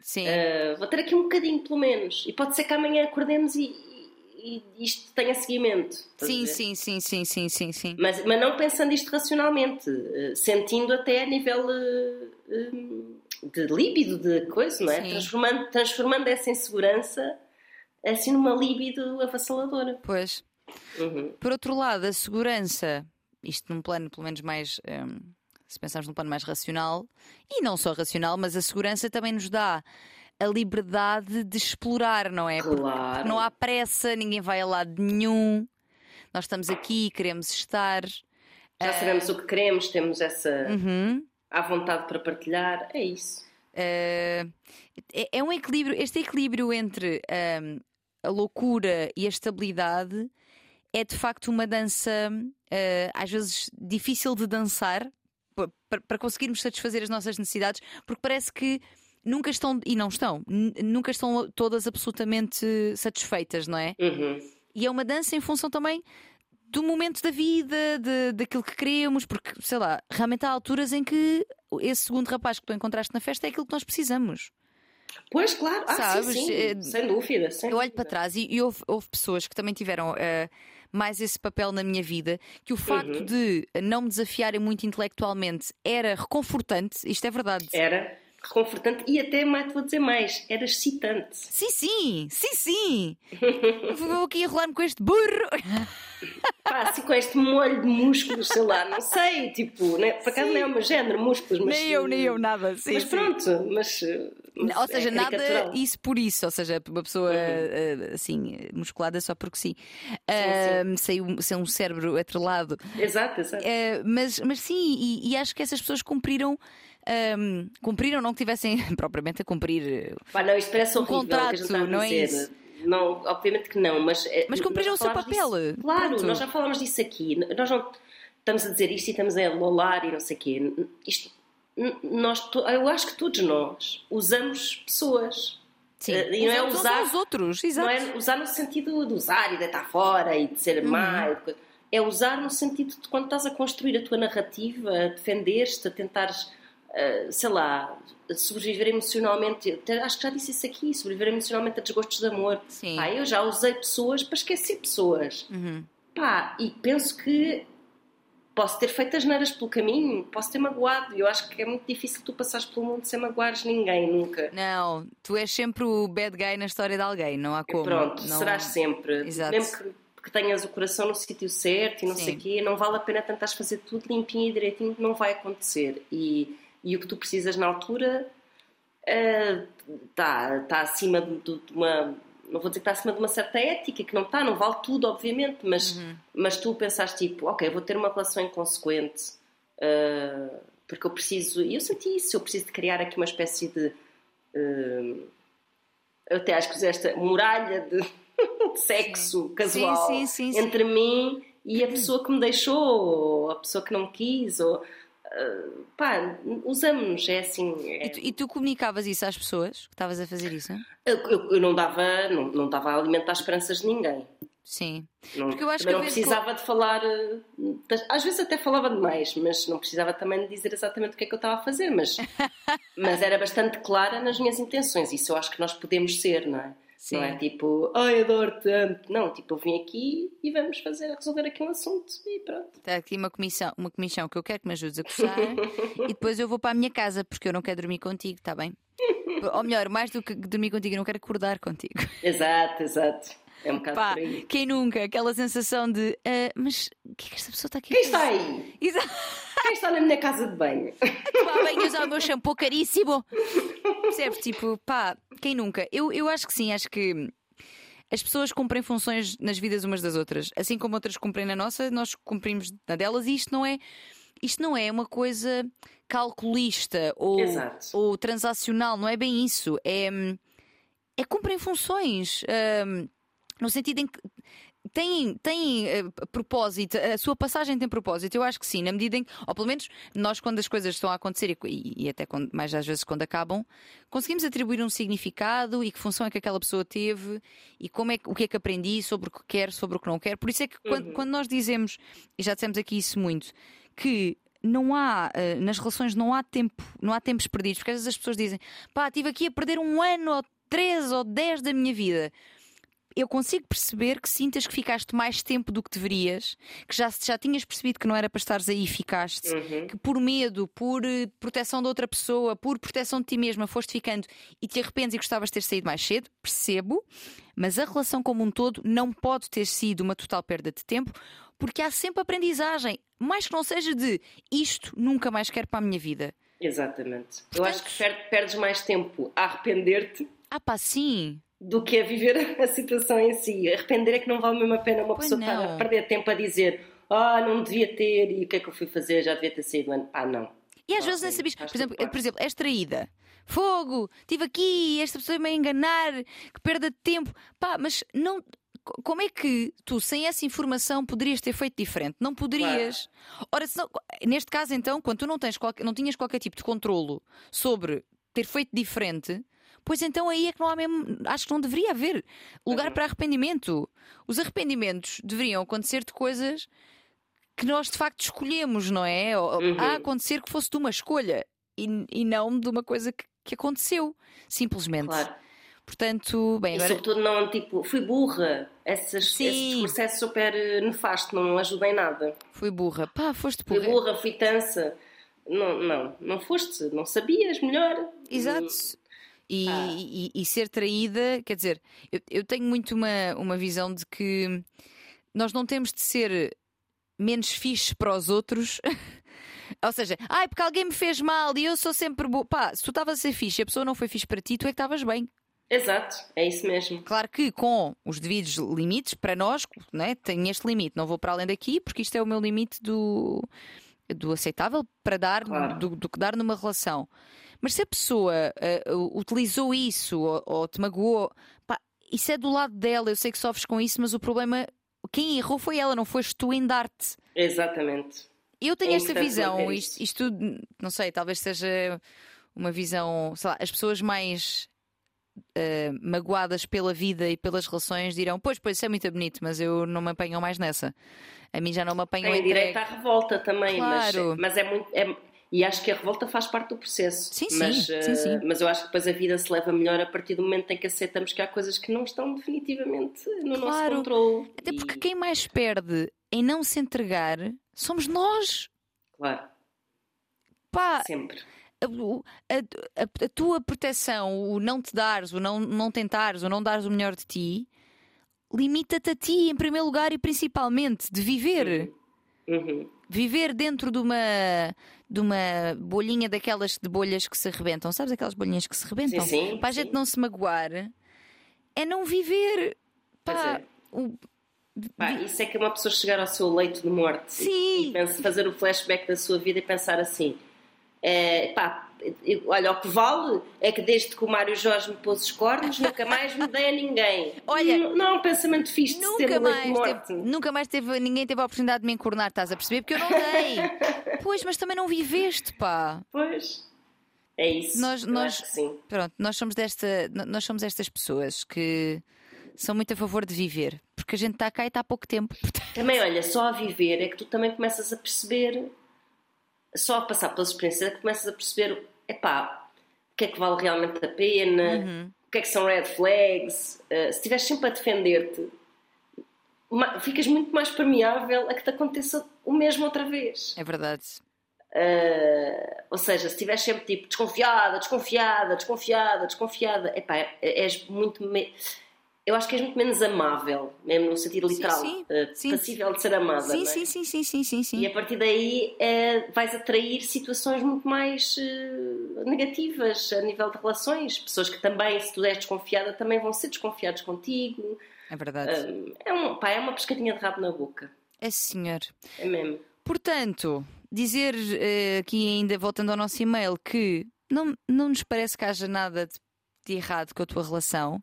Speaker 2: Sim.
Speaker 1: Uh, vou ter aqui um bocadinho, pelo menos. E pode ser que amanhã acordemos e, e isto tenha seguimento.
Speaker 2: Sim, sim, sim, sim, sim, sim, sim.
Speaker 1: Mas, mas não pensando isto racionalmente, uh, sentindo até a nível uh, de líbido, de coisa, não é? Transformando, transformando essa insegurança assim numa líbido avassaladora.
Speaker 2: Pois.
Speaker 1: Uhum.
Speaker 2: Por outro lado, a segurança, isto num plano pelo menos mais. Um se pensarmos num plano mais racional, e não só racional, mas a segurança também nos dá a liberdade de explorar, não é?
Speaker 1: Claro.
Speaker 2: Porque não há pressa, ninguém vai a lado nenhum, nós estamos aqui, queremos estar.
Speaker 1: Já sabemos uh... o que queremos, temos essa.
Speaker 2: Uhum.
Speaker 1: à vontade para partilhar, é isso.
Speaker 2: Uh... É, é, um equilíbrio, este equilíbrio entre uh, a loucura e a estabilidade é de facto uma dança, uh, às vezes difícil de dançar, para conseguirmos satisfazer as nossas necessidades, porque parece que nunca estão, e não estão, nunca estão todas absolutamente satisfeitas, não é?
Speaker 1: Uhum.
Speaker 2: E é uma dança em função também do momento da vida, de, daquilo que queremos, porque, sei lá, realmente há alturas em que esse segundo rapaz que tu encontraste na festa é aquilo que nós precisamos.
Speaker 1: Pois, claro, ah, Sabes? Sim, sim. É, sem dúvida. Sem
Speaker 2: eu olho
Speaker 1: dúvida.
Speaker 2: para trás e, e houve, houve, pessoas que também tiveram. Uh, mais esse papel na minha vida, que o facto
Speaker 1: uhum.
Speaker 2: de não me desafiarem muito intelectualmente era reconfortante, isto é verdade.
Speaker 1: Era. Reconfortante e até mais, vou dizer mais, era excitante.
Speaker 2: Sim, sim, sim, sim. [LAUGHS] Vou aqui enrolar-me com este burro.
Speaker 1: Pá, assim com este molho de músculos, sei lá, não sei, tipo, né? por acaso sim. não é o meu género, músculos, mas.
Speaker 2: Nem eu, nem eu, nada, sim.
Speaker 1: Mas
Speaker 2: sim.
Speaker 1: pronto, mas.
Speaker 2: mas ou seja, é nada isso por isso, ou seja, uma pessoa uhum. assim, musculada só porque sim. sim, uh, sem, sem um cérebro atrelado.
Speaker 1: Exato, exato. Uh,
Speaker 2: mas, mas sim, e, e acho que essas pessoas cumpriram um, cumpriram, não que tivessem [LAUGHS] propriamente a cumprir
Speaker 1: Pá, não, isto parece um contrato, não é isso? Não, obviamente que não, mas.
Speaker 2: Eh, mas cumpriram o seu papel.
Speaker 1: Disso. Claro, Pronto. nós já falámos disso aqui. Nós não estamos a dizer isto e estamos a lolar e não sei o quê. Isto, nós, eu acho que todos nós usamos pessoas.
Speaker 2: Sim, uh, e não é usar os outros, exato.
Speaker 1: Não é usar no sentido de usar e de estar fora e de ser uhum. má. É usar no sentido de quando estás a construir a tua narrativa, a defender-te, a tentares Uh, sei lá, sobreviver emocionalmente. Acho que já disse isso aqui: sobreviver emocionalmente a desgostos de amor.
Speaker 2: Sim.
Speaker 1: Pá, eu já usei pessoas para esquecer pessoas.
Speaker 2: Uhum.
Speaker 1: Pá, e penso que posso ter feito as neiras pelo caminho, posso ter magoado. Eu acho que é muito difícil tu passares pelo mundo sem magoares ninguém, nunca.
Speaker 2: Não, tu és sempre o bad guy na história de alguém, não há como.
Speaker 1: Pronto,
Speaker 2: não...
Speaker 1: serás sempre.
Speaker 2: Exato.
Speaker 1: Mesmo que que tenhas o coração no sítio certo e não Sim. sei o quê, não vale a pena tentares fazer tudo limpinho e direitinho, não vai acontecer. E e o que tu precisas na altura está uh, tá acima de, de, uma. Não vou dizer que está acima de uma certa ética, que não está, não vale tudo, obviamente, mas,
Speaker 2: uhum.
Speaker 1: mas tu pensaste tipo, ok, vou ter uma relação inconsequente uh, porque eu preciso. E eu senti isso, eu preciso de criar aqui uma espécie de. Uh, eu até acho que esta muralha de, [LAUGHS] de sexo sim. casual
Speaker 2: sim, sim,
Speaker 1: entre mim e a [CLEARS THROAT] pessoa que me deixou, ou a pessoa que não quis, ou Uh, pá, usamos, é assim. É...
Speaker 2: E, tu, e, tu, comunicavas isso às pessoas que estavas a fazer isso?
Speaker 1: Eu, eu, eu, não dava, não, não dava a alimentar esperanças de ninguém.
Speaker 2: Sim.
Speaker 1: Não, Porque eu acho que não precisava de falar, ah, às vezes até falava demais, mas não precisava também de dizer exatamente o que é que eu estava a fazer, mas, [LAUGHS] mas era bastante clara nas minhas intenções. Isso eu acho que nós podemos ser, não é? Sim. Não é tipo, ai, adoro tanto. Não, tipo, eu vim aqui e vamos fazer, resolver aqui um assunto e pronto.
Speaker 2: Está aqui uma comissão, uma comissão que eu quero que me ajudes a coçar [LAUGHS] e depois eu vou para a minha casa porque eu não quero dormir contigo, está bem? [LAUGHS] Ou melhor, mais do que dormir contigo, eu não quero acordar contigo.
Speaker 1: Exato, exato. É um bocado
Speaker 2: Pá,
Speaker 1: por aí.
Speaker 2: Quem nunca? Aquela sensação de, uh, mas o que é que esta pessoa está aqui?
Speaker 1: Quem está aí?
Speaker 2: Exato.
Speaker 1: Quem está na minha casa de banho? [LAUGHS]
Speaker 2: Tomar usar o meu shampoo caríssimo. Percebes? Tipo, pá, quem nunca? Eu, eu acho que sim, acho que as pessoas cumprem funções nas vidas umas das outras. Assim como outras cumprem na nossa, nós cumprimos na delas e isto não é. Isto não é uma coisa calculista ou, ou transacional, não é bem isso. É, é cumprem funções. Um, no sentido em que tem, tem uh, propósito, a sua passagem tem propósito, eu acho que sim, na medida em que, ou pelo menos nós, quando as coisas estão a acontecer e, e até quando, mais às vezes quando acabam, conseguimos atribuir um significado e que função é que aquela pessoa teve e como é, o que é que aprendi sobre o que quer, sobre o que não quer. Por isso é que uhum. quando, quando nós dizemos, e já dissemos aqui isso muito, que não há, uh, nas relações não há tempo, não há tempos perdidos, porque às vezes as pessoas dizem, pá, estive aqui a perder um ano ou três ou dez da minha vida eu consigo perceber que sintas que ficaste mais tempo do que deverias, que já, já tinhas percebido que não era para estares aí e ficaste,
Speaker 1: uhum.
Speaker 2: que por medo, por uh, proteção de outra pessoa, por proteção de ti mesma, foste ficando e te arrependes e gostavas de ter saído mais cedo, percebo, mas a relação como um todo não pode ter sido uma total perda de tempo, porque há sempre aprendizagem, mais que não seja de isto nunca mais quero para a minha vida.
Speaker 1: Exatamente. Portanto, eu acho que perdes mais tempo a arrepender-te.
Speaker 2: Ah, pá, sim
Speaker 1: do que a viver [LAUGHS] a situação em si. Arrepender é que não vale mesmo a pena uma
Speaker 2: pois
Speaker 1: pessoa
Speaker 2: não.
Speaker 1: estar a perder tempo a dizer ah, não devia ter e o que é que eu fui fazer, já devia ter saído antes. Pá, não.
Speaker 2: E às vezes nem sabias, por exemplo, por exemplo, és traída. Fogo, estive aqui, esta pessoa me a enganar, que perda de tempo. Pá, mas não. Como é que tu, sem essa informação, poderias ter feito diferente? Não poderias. Claro. Ora, senão, neste caso, então, quando tu não, tens qualquer, não tinhas qualquer tipo de controlo sobre ter feito diferente, pois então aí é que não há mesmo. Acho que não deveria haver lugar uhum. para arrependimento. Os arrependimentos deveriam acontecer de coisas que nós de facto escolhemos, não é? Uhum. A acontecer que fosse de uma escolha e, e não de uma coisa que, que aconteceu, simplesmente.
Speaker 1: Claro.
Speaker 2: Portanto, bem,
Speaker 1: e
Speaker 2: agora...
Speaker 1: sobretudo não, tipo, fui burra. Essas, esse discurso é super nefasto, não ajuda em nada.
Speaker 2: Fui burra. Pá, foste burra.
Speaker 1: Fui burra, fui tansa Não, não, não foste, não sabias melhor.
Speaker 2: Exato. E, ah. e, e, ser traída, quer dizer, eu, eu tenho muito uma, uma visão de que nós não temos de ser menos fixe para os outros. [LAUGHS] Ou seja, ai, porque alguém me fez mal e eu sou sempre boa. Pá, se tu estavas a ser fixe e a pessoa não foi fixe para ti, tu é que estavas bem.
Speaker 1: Exato, é isso mesmo.
Speaker 2: Claro que com os devidos limites, para nós, né, tenho este limite, não vou para além daqui, porque isto é o meu limite do, do aceitável para dar, claro. do, do que dar numa relação. Mas se a pessoa uh, utilizou isso ou, ou te magoou, pá, isso é do lado dela, eu sei que sofres com isso, mas o problema, quem errou foi ela, não foste tu em dar-te.
Speaker 1: Exatamente.
Speaker 2: Eu tenho é esta visão, isto, isto, não sei, talvez seja uma visão, sei lá, as pessoas mais uh, magoadas pela vida e pelas relações dirão: Pois, pois, isso é muito bonito, mas eu não me apanho mais nessa. A mim já não me apanham
Speaker 1: Tem direito à revolta também, claro. mas, mas é muito. É, e acho que a revolta faz parte do processo.
Speaker 2: Sim,
Speaker 1: mas,
Speaker 2: sim, sim, sim.
Speaker 1: Uh, mas eu acho que depois a vida se leva melhor a partir do momento em que aceitamos que há coisas que não estão definitivamente no claro. nosso controle.
Speaker 2: Até porque quem mais perde em não se entregar somos nós.
Speaker 1: Claro.
Speaker 2: Pá,
Speaker 1: Sempre
Speaker 2: a, a, a, tua proteção, o não te dares, o não, não tentares, o não dares o melhor de ti, limita-te a ti em primeiro lugar e principalmente de viver.
Speaker 1: Uhum. Uhum.
Speaker 2: Viver dentro de uma, de uma bolhinha daquelas de bolhas que se rebentam. Sabes aquelas bolhinhas que se rebentam?
Speaker 1: Sim, sim,
Speaker 2: Para a gente não se magoar, é não viver. Pá, é. o,
Speaker 1: Pá, isso é que uma pessoa chegar ao seu leito de morte
Speaker 2: Sim.
Speaker 1: e, e fazer o flashback da sua vida e pensar assim: é, pá, olha, o que vale é que desde que o Mário Jorge me pôs os cornos, nunca mais me dei a ninguém.
Speaker 2: Olha,
Speaker 1: não, não é um pensamento fixe de nunca ter mais
Speaker 2: teve, Nunca mais teve, ninguém teve a oportunidade de me encornar, estás a perceber? Porque eu não dei. [LAUGHS] pois, mas também não viveste, pá.
Speaker 1: Pois. É isso.
Speaker 2: Nós, nós, Pronto, nós somos, desta, nós somos estas pessoas que são muito a favor de viver, porque a gente está cá e está há pouco tempo. [LAUGHS]
Speaker 1: Também, olha, só a viver é que tu também começas a perceber só a passar pelas experiências é que começas a perceber, epá, o que é que vale realmente a pena, uhum. o que é que são red flags. Uh, se estiveres sempre a defender-te, ficas muito mais permeável a que te aconteça o mesmo outra vez.
Speaker 2: É verdade.
Speaker 1: Uh, ou seja, se estiveres sempre tipo desconfiada, desconfiada, desconfiada, desconfiada, epá, és muito. Me eu acho que és muito menos amável, mesmo no sentido literal, sim, sim. Uh, passível de ser amada.
Speaker 2: Sim,
Speaker 1: é?
Speaker 2: sim, sim, sim, sim, sim, sim.
Speaker 1: E a partir daí uh, vais atrair situações muito mais uh, negativas a nível de relações. Pessoas que também, se tu és desconfiada, também vão ser desconfiados contigo.
Speaker 2: É verdade.
Speaker 1: é, um, pá, é uma pescadinha de rabo na boca.
Speaker 2: É senhor.
Speaker 1: É mesmo.
Speaker 2: Portanto, dizer aqui ainda, voltando ao nosso e-mail, que não, não nos parece que haja nada de, de errado com a tua relação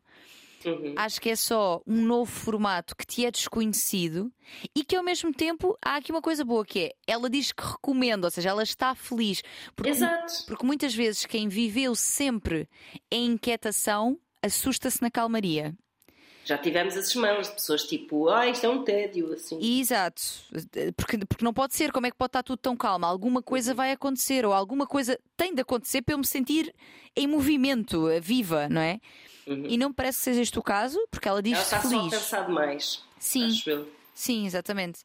Speaker 2: Uhum. Acho que é só um novo formato que te é desconhecido e que ao mesmo tempo há aqui uma coisa boa que é ela diz que recomenda, ou seja, ela está feliz.
Speaker 1: Porque, Exato.
Speaker 2: Porque muitas vezes quem viveu sempre em inquietação assusta-se na calmaria.
Speaker 1: Já tivemos esses mãos de pessoas tipo, ah, isto é um tédio, assim.
Speaker 2: Exato, porque, porque não pode ser, como é que pode estar tudo tão calmo? Alguma coisa uhum. vai acontecer, ou alguma coisa tem de acontecer para eu me sentir em movimento, viva, não é? Uhum. E não parece que seja este o caso, porque ela diz ela
Speaker 1: está
Speaker 2: feliz.
Speaker 1: só a pensar demais.
Speaker 2: Sim. Sim, exatamente.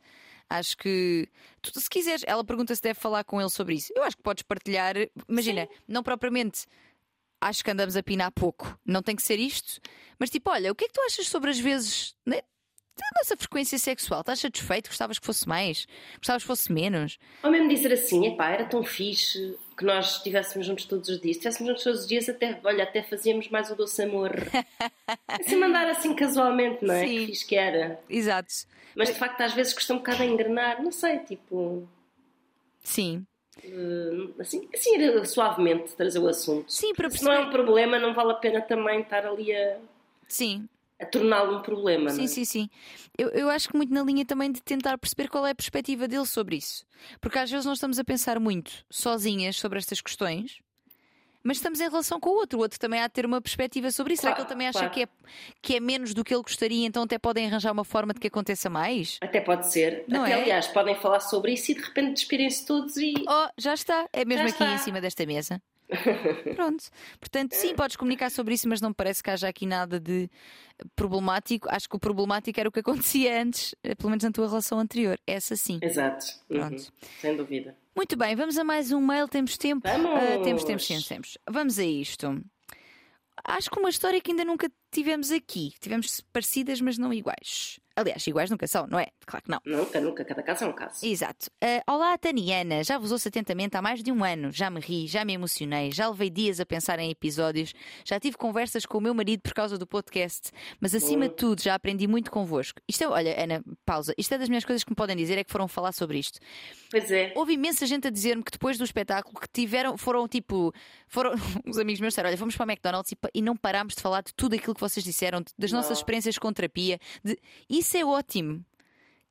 Speaker 2: Acho que tu, se quiseres, ela pergunta se deve falar com ele sobre isso. Eu acho que podes partilhar. Imagina, Sim. não propriamente acho que andamos a pinar pouco, não tem que ser isto, mas tipo, olha, o que é que tu achas sobre as vezes né, da nossa frequência sexual? Estás satisfeito? Gostavas que fosse mais? Gostavas que fosse menos?
Speaker 1: Ou mesmo dizer assim, epá, era tão fixe que nós estivéssemos juntos todos os dias. Se estivéssemos juntos todos os dias, até, olha, até fazíamos mais o doce amor. [LAUGHS] Se mandar assim casualmente, não é? Sim. Que fixe que era.
Speaker 2: Exato.
Speaker 1: Mas de facto às vezes custa um bocado a engrenar, não sei, tipo.
Speaker 2: Sim.
Speaker 1: Uh, assim, assim suavemente trazer o assunto.
Speaker 2: Sim, para
Speaker 1: perceber... Se não é um problema, não vale a pena também estar ali a.
Speaker 2: Sim,
Speaker 1: a torná-lo um problema.
Speaker 2: Sim,
Speaker 1: é?
Speaker 2: sim, sim. Eu, eu acho que muito na linha também de tentar perceber qual é a perspectiva dele sobre isso. Porque às vezes nós estamos a pensar muito sozinhas sobre estas questões, mas estamos em relação com o outro. O outro também há de ter uma perspectiva sobre isso. Claro, Será que ele também
Speaker 1: claro.
Speaker 2: acha que é, que é menos do que ele gostaria, então até podem arranjar uma forma de que aconteça mais?
Speaker 1: Até pode ser.
Speaker 2: Não
Speaker 1: até,
Speaker 2: é?
Speaker 1: aliás, podem falar sobre isso e de repente despirem-se todos e.
Speaker 2: Oh, já está. É mesmo
Speaker 1: já
Speaker 2: aqui
Speaker 1: está.
Speaker 2: em cima desta mesa. Pronto. Portanto, sim, podes comunicar sobre isso, mas não parece que haja aqui nada de problemático. Acho que o problemático era o que acontecia antes, eh, pelo menos na tua relação anterior. Essa sim.
Speaker 1: Exato. Pronto. Uhum. Sem dúvida.
Speaker 2: Muito bem, vamos a mais um mail. Temos tempo?
Speaker 1: Vamos! Uh,
Speaker 2: temos, temos, temos, temos. Vamos a isto. Acho que uma história que ainda nunca tivemos aqui. Tivemos parecidas, mas não iguais. Aliás, iguais nunca são, não é? Claro que não.
Speaker 1: Nunca, nunca. Cada caso é um caso.
Speaker 2: Exato. Uh, olá, Taniana. Já vos ouço atentamente há mais de um ano. Já me ri, já me emocionei, já levei dias a pensar em episódios, já tive conversas com o meu marido por causa do podcast, mas acima de tudo já aprendi muito convosco. Isto é, olha, Ana, pausa. Isto é das minhas coisas que me podem dizer, é que foram falar sobre isto.
Speaker 1: Pois é.
Speaker 2: Houve imensa gente a dizer-me que depois do espetáculo que tiveram, foram tipo, foram, [LAUGHS] os amigos meus disseram, olha, fomos para o McDonald's e, e não parámos de falar de tudo aquilo que vocês disseram, das nossas não. experiências com terapia. De... Isso é ótimo.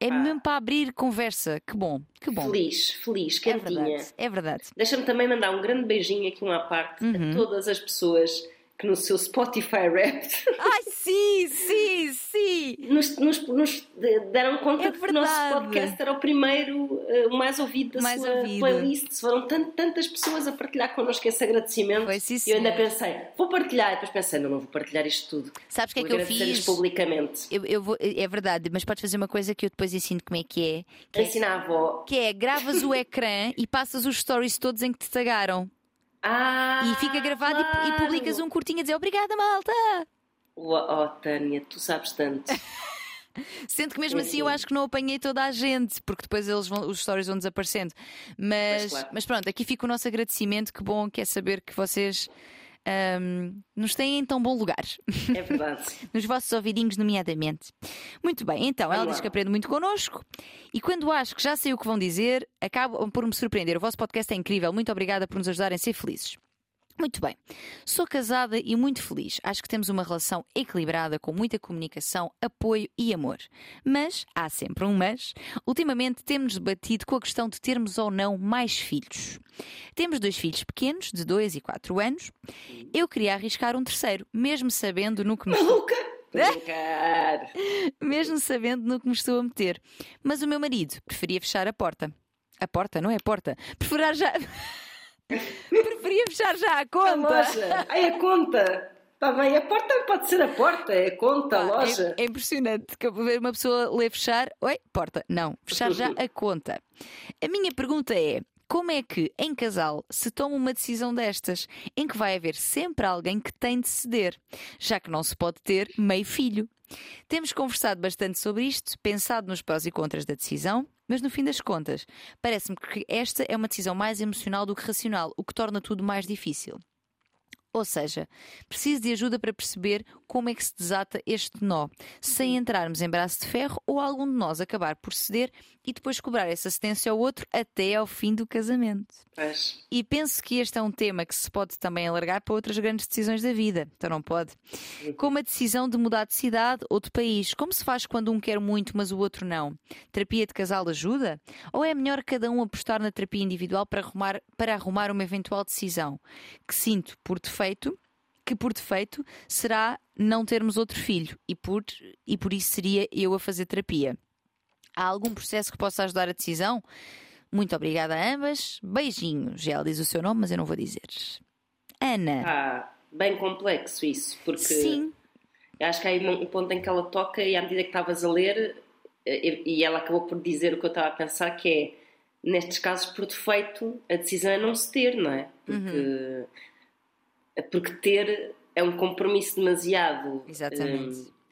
Speaker 2: É ah. mesmo para abrir conversa. Que bom, que bom.
Speaker 1: Feliz, feliz, quentinha.
Speaker 2: É verdade. É verdade.
Speaker 1: Deixa-me também mandar um grande beijinho aqui, uma parte, uhum. a todas as pessoas no seu Spotify Wrapped.
Speaker 2: Ai, sim, sim, sim!
Speaker 1: Nos, nos, nos deram conta é de que o nosso podcast era o primeiro, uh, o mais ouvido da mais sua ouvido. playlist. Foram tantas pessoas a partilhar connosco esse agradecimento.
Speaker 2: Foi, sim,
Speaker 1: e eu ainda pensei, vou partilhar. E depois pensei, não, não vou partilhar isto tudo.
Speaker 2: Sabes o que é que eu fiz?
Speaker 1: publicamente.
Speaker 2: Eu, eu vou, é verdade, mas podes fazer uma coisa que eu depois ensino como é que é.
Speaker 1: Que é Ensina
Speaker 2: é,
Speaker 1: a avó.
Speaker 2: Que é, gravas o [LAUGHS] ecrã e passas os stories todos em que te tagaram.
Speaker 1: Ah,
Speaker 2: e fica gravado claro. e, e, publicas um curtinho a dizer obrigada, malta!
Speaker 1: Oh, oh Tânia, tu sabes tanto. [LAUGHS]
Speaker 2: Sendo que mesmo assim eu acho que não apanhei toda a gente, porque depois eles vão, os stories vão desaparecendo. Mas, claro. mas pronto, aqui fica o nosso agradecimento. Que bom que é saber que vocês um, nos têm em tão bom lugar.
Speaker 1: É verdade. [LAUGHS]
Speaker 2: nos vossos ouvidinhos, nomeadamente. Muito bem, então, Vamos ela lá. diz que aprende muito connosco e quando acho que já sei o que vão dizer, acabam por me surpreender. O vosso podcast é incrível. Muito obrigada por nos ajudarem a ser felizes. Muito bem. Sou casada e muito feliz. Acho que temos uma relação equilibrada com muita comunicação, apoio e amor. Mas, há sempre um mas, ultimamente temos debatido com a questão de termos ou não mais filhos. Temos dois filhos pequenos, de 2 e 4 anos. Eu queria arriscar um terceiro, mesmo sabendo no que me [LAUGHS] estou... [LAUGHS] mesmo sabendo no que me estou a meter. Mas o meu marido preferia fechar a porta. A porta, não é a porta. Preferar já... Preferia fechar já a conta. A
Speaker 1: loja. Ai, a conta. Está bem, a porta pode ser a porta, é a conta, a loja.
Speaker 2: É, é impressionante que ver uma pessoa ler fechar, oi, porta. Não, fechar já a conta. A minha pergunta é: como é que, em casal, se toma uma decisão destas, em que vai haver sempre alguém que tem de ceder, já que não se pode ter meio filho? Temos conversado bastante sobre isto, pensado nos prós e contras da decisão, mas no fim das contas, parece-me que esta é uma decisão mais emocional do que racional, o que torna tudo mais difícil. Ou seja, preciso de ajuda para perceber como é que se desata este nó, sem entrarmos em braço de ferro ou algum de nós acabar por ceder e depois cobrar essa cedência ao outro até ao fim do casamento. E penso que este é um tema que se pode também alargar para outras grandes decisões da vida. Então não pode. Uhum. Como a decisão de mudar de cidade ou de país. Como se faz quando um quer muito, mas o outro não? Terapia de casal ajuda? Ou é melhor cada um apostar na terapia individual para arrumar, para arrumar uma eventual decisão? Que sinto, por defeito, que por defeito será não termos outro filho e por, e por isso seria eu a fazer terapia. Há algum processo que possa ajudar a decisão? Muito obrigada a ambas. Beijinhos. Ela diz o seu nome, mas eu não vou dizer. Ana.
Speaker 1: Ah, bem complexo isso, porque
Speaker 2: Sim.
Speaker 1: acho que há aí um ponto em que ela toca e à medida que estavas a ler, eh, e ela acabou por dizer o que eu estava a pensar, que é nestes casos, por defeito, a decisão é não se ter, não é? Porque, uhum. Porque ter é um compromisso demasiado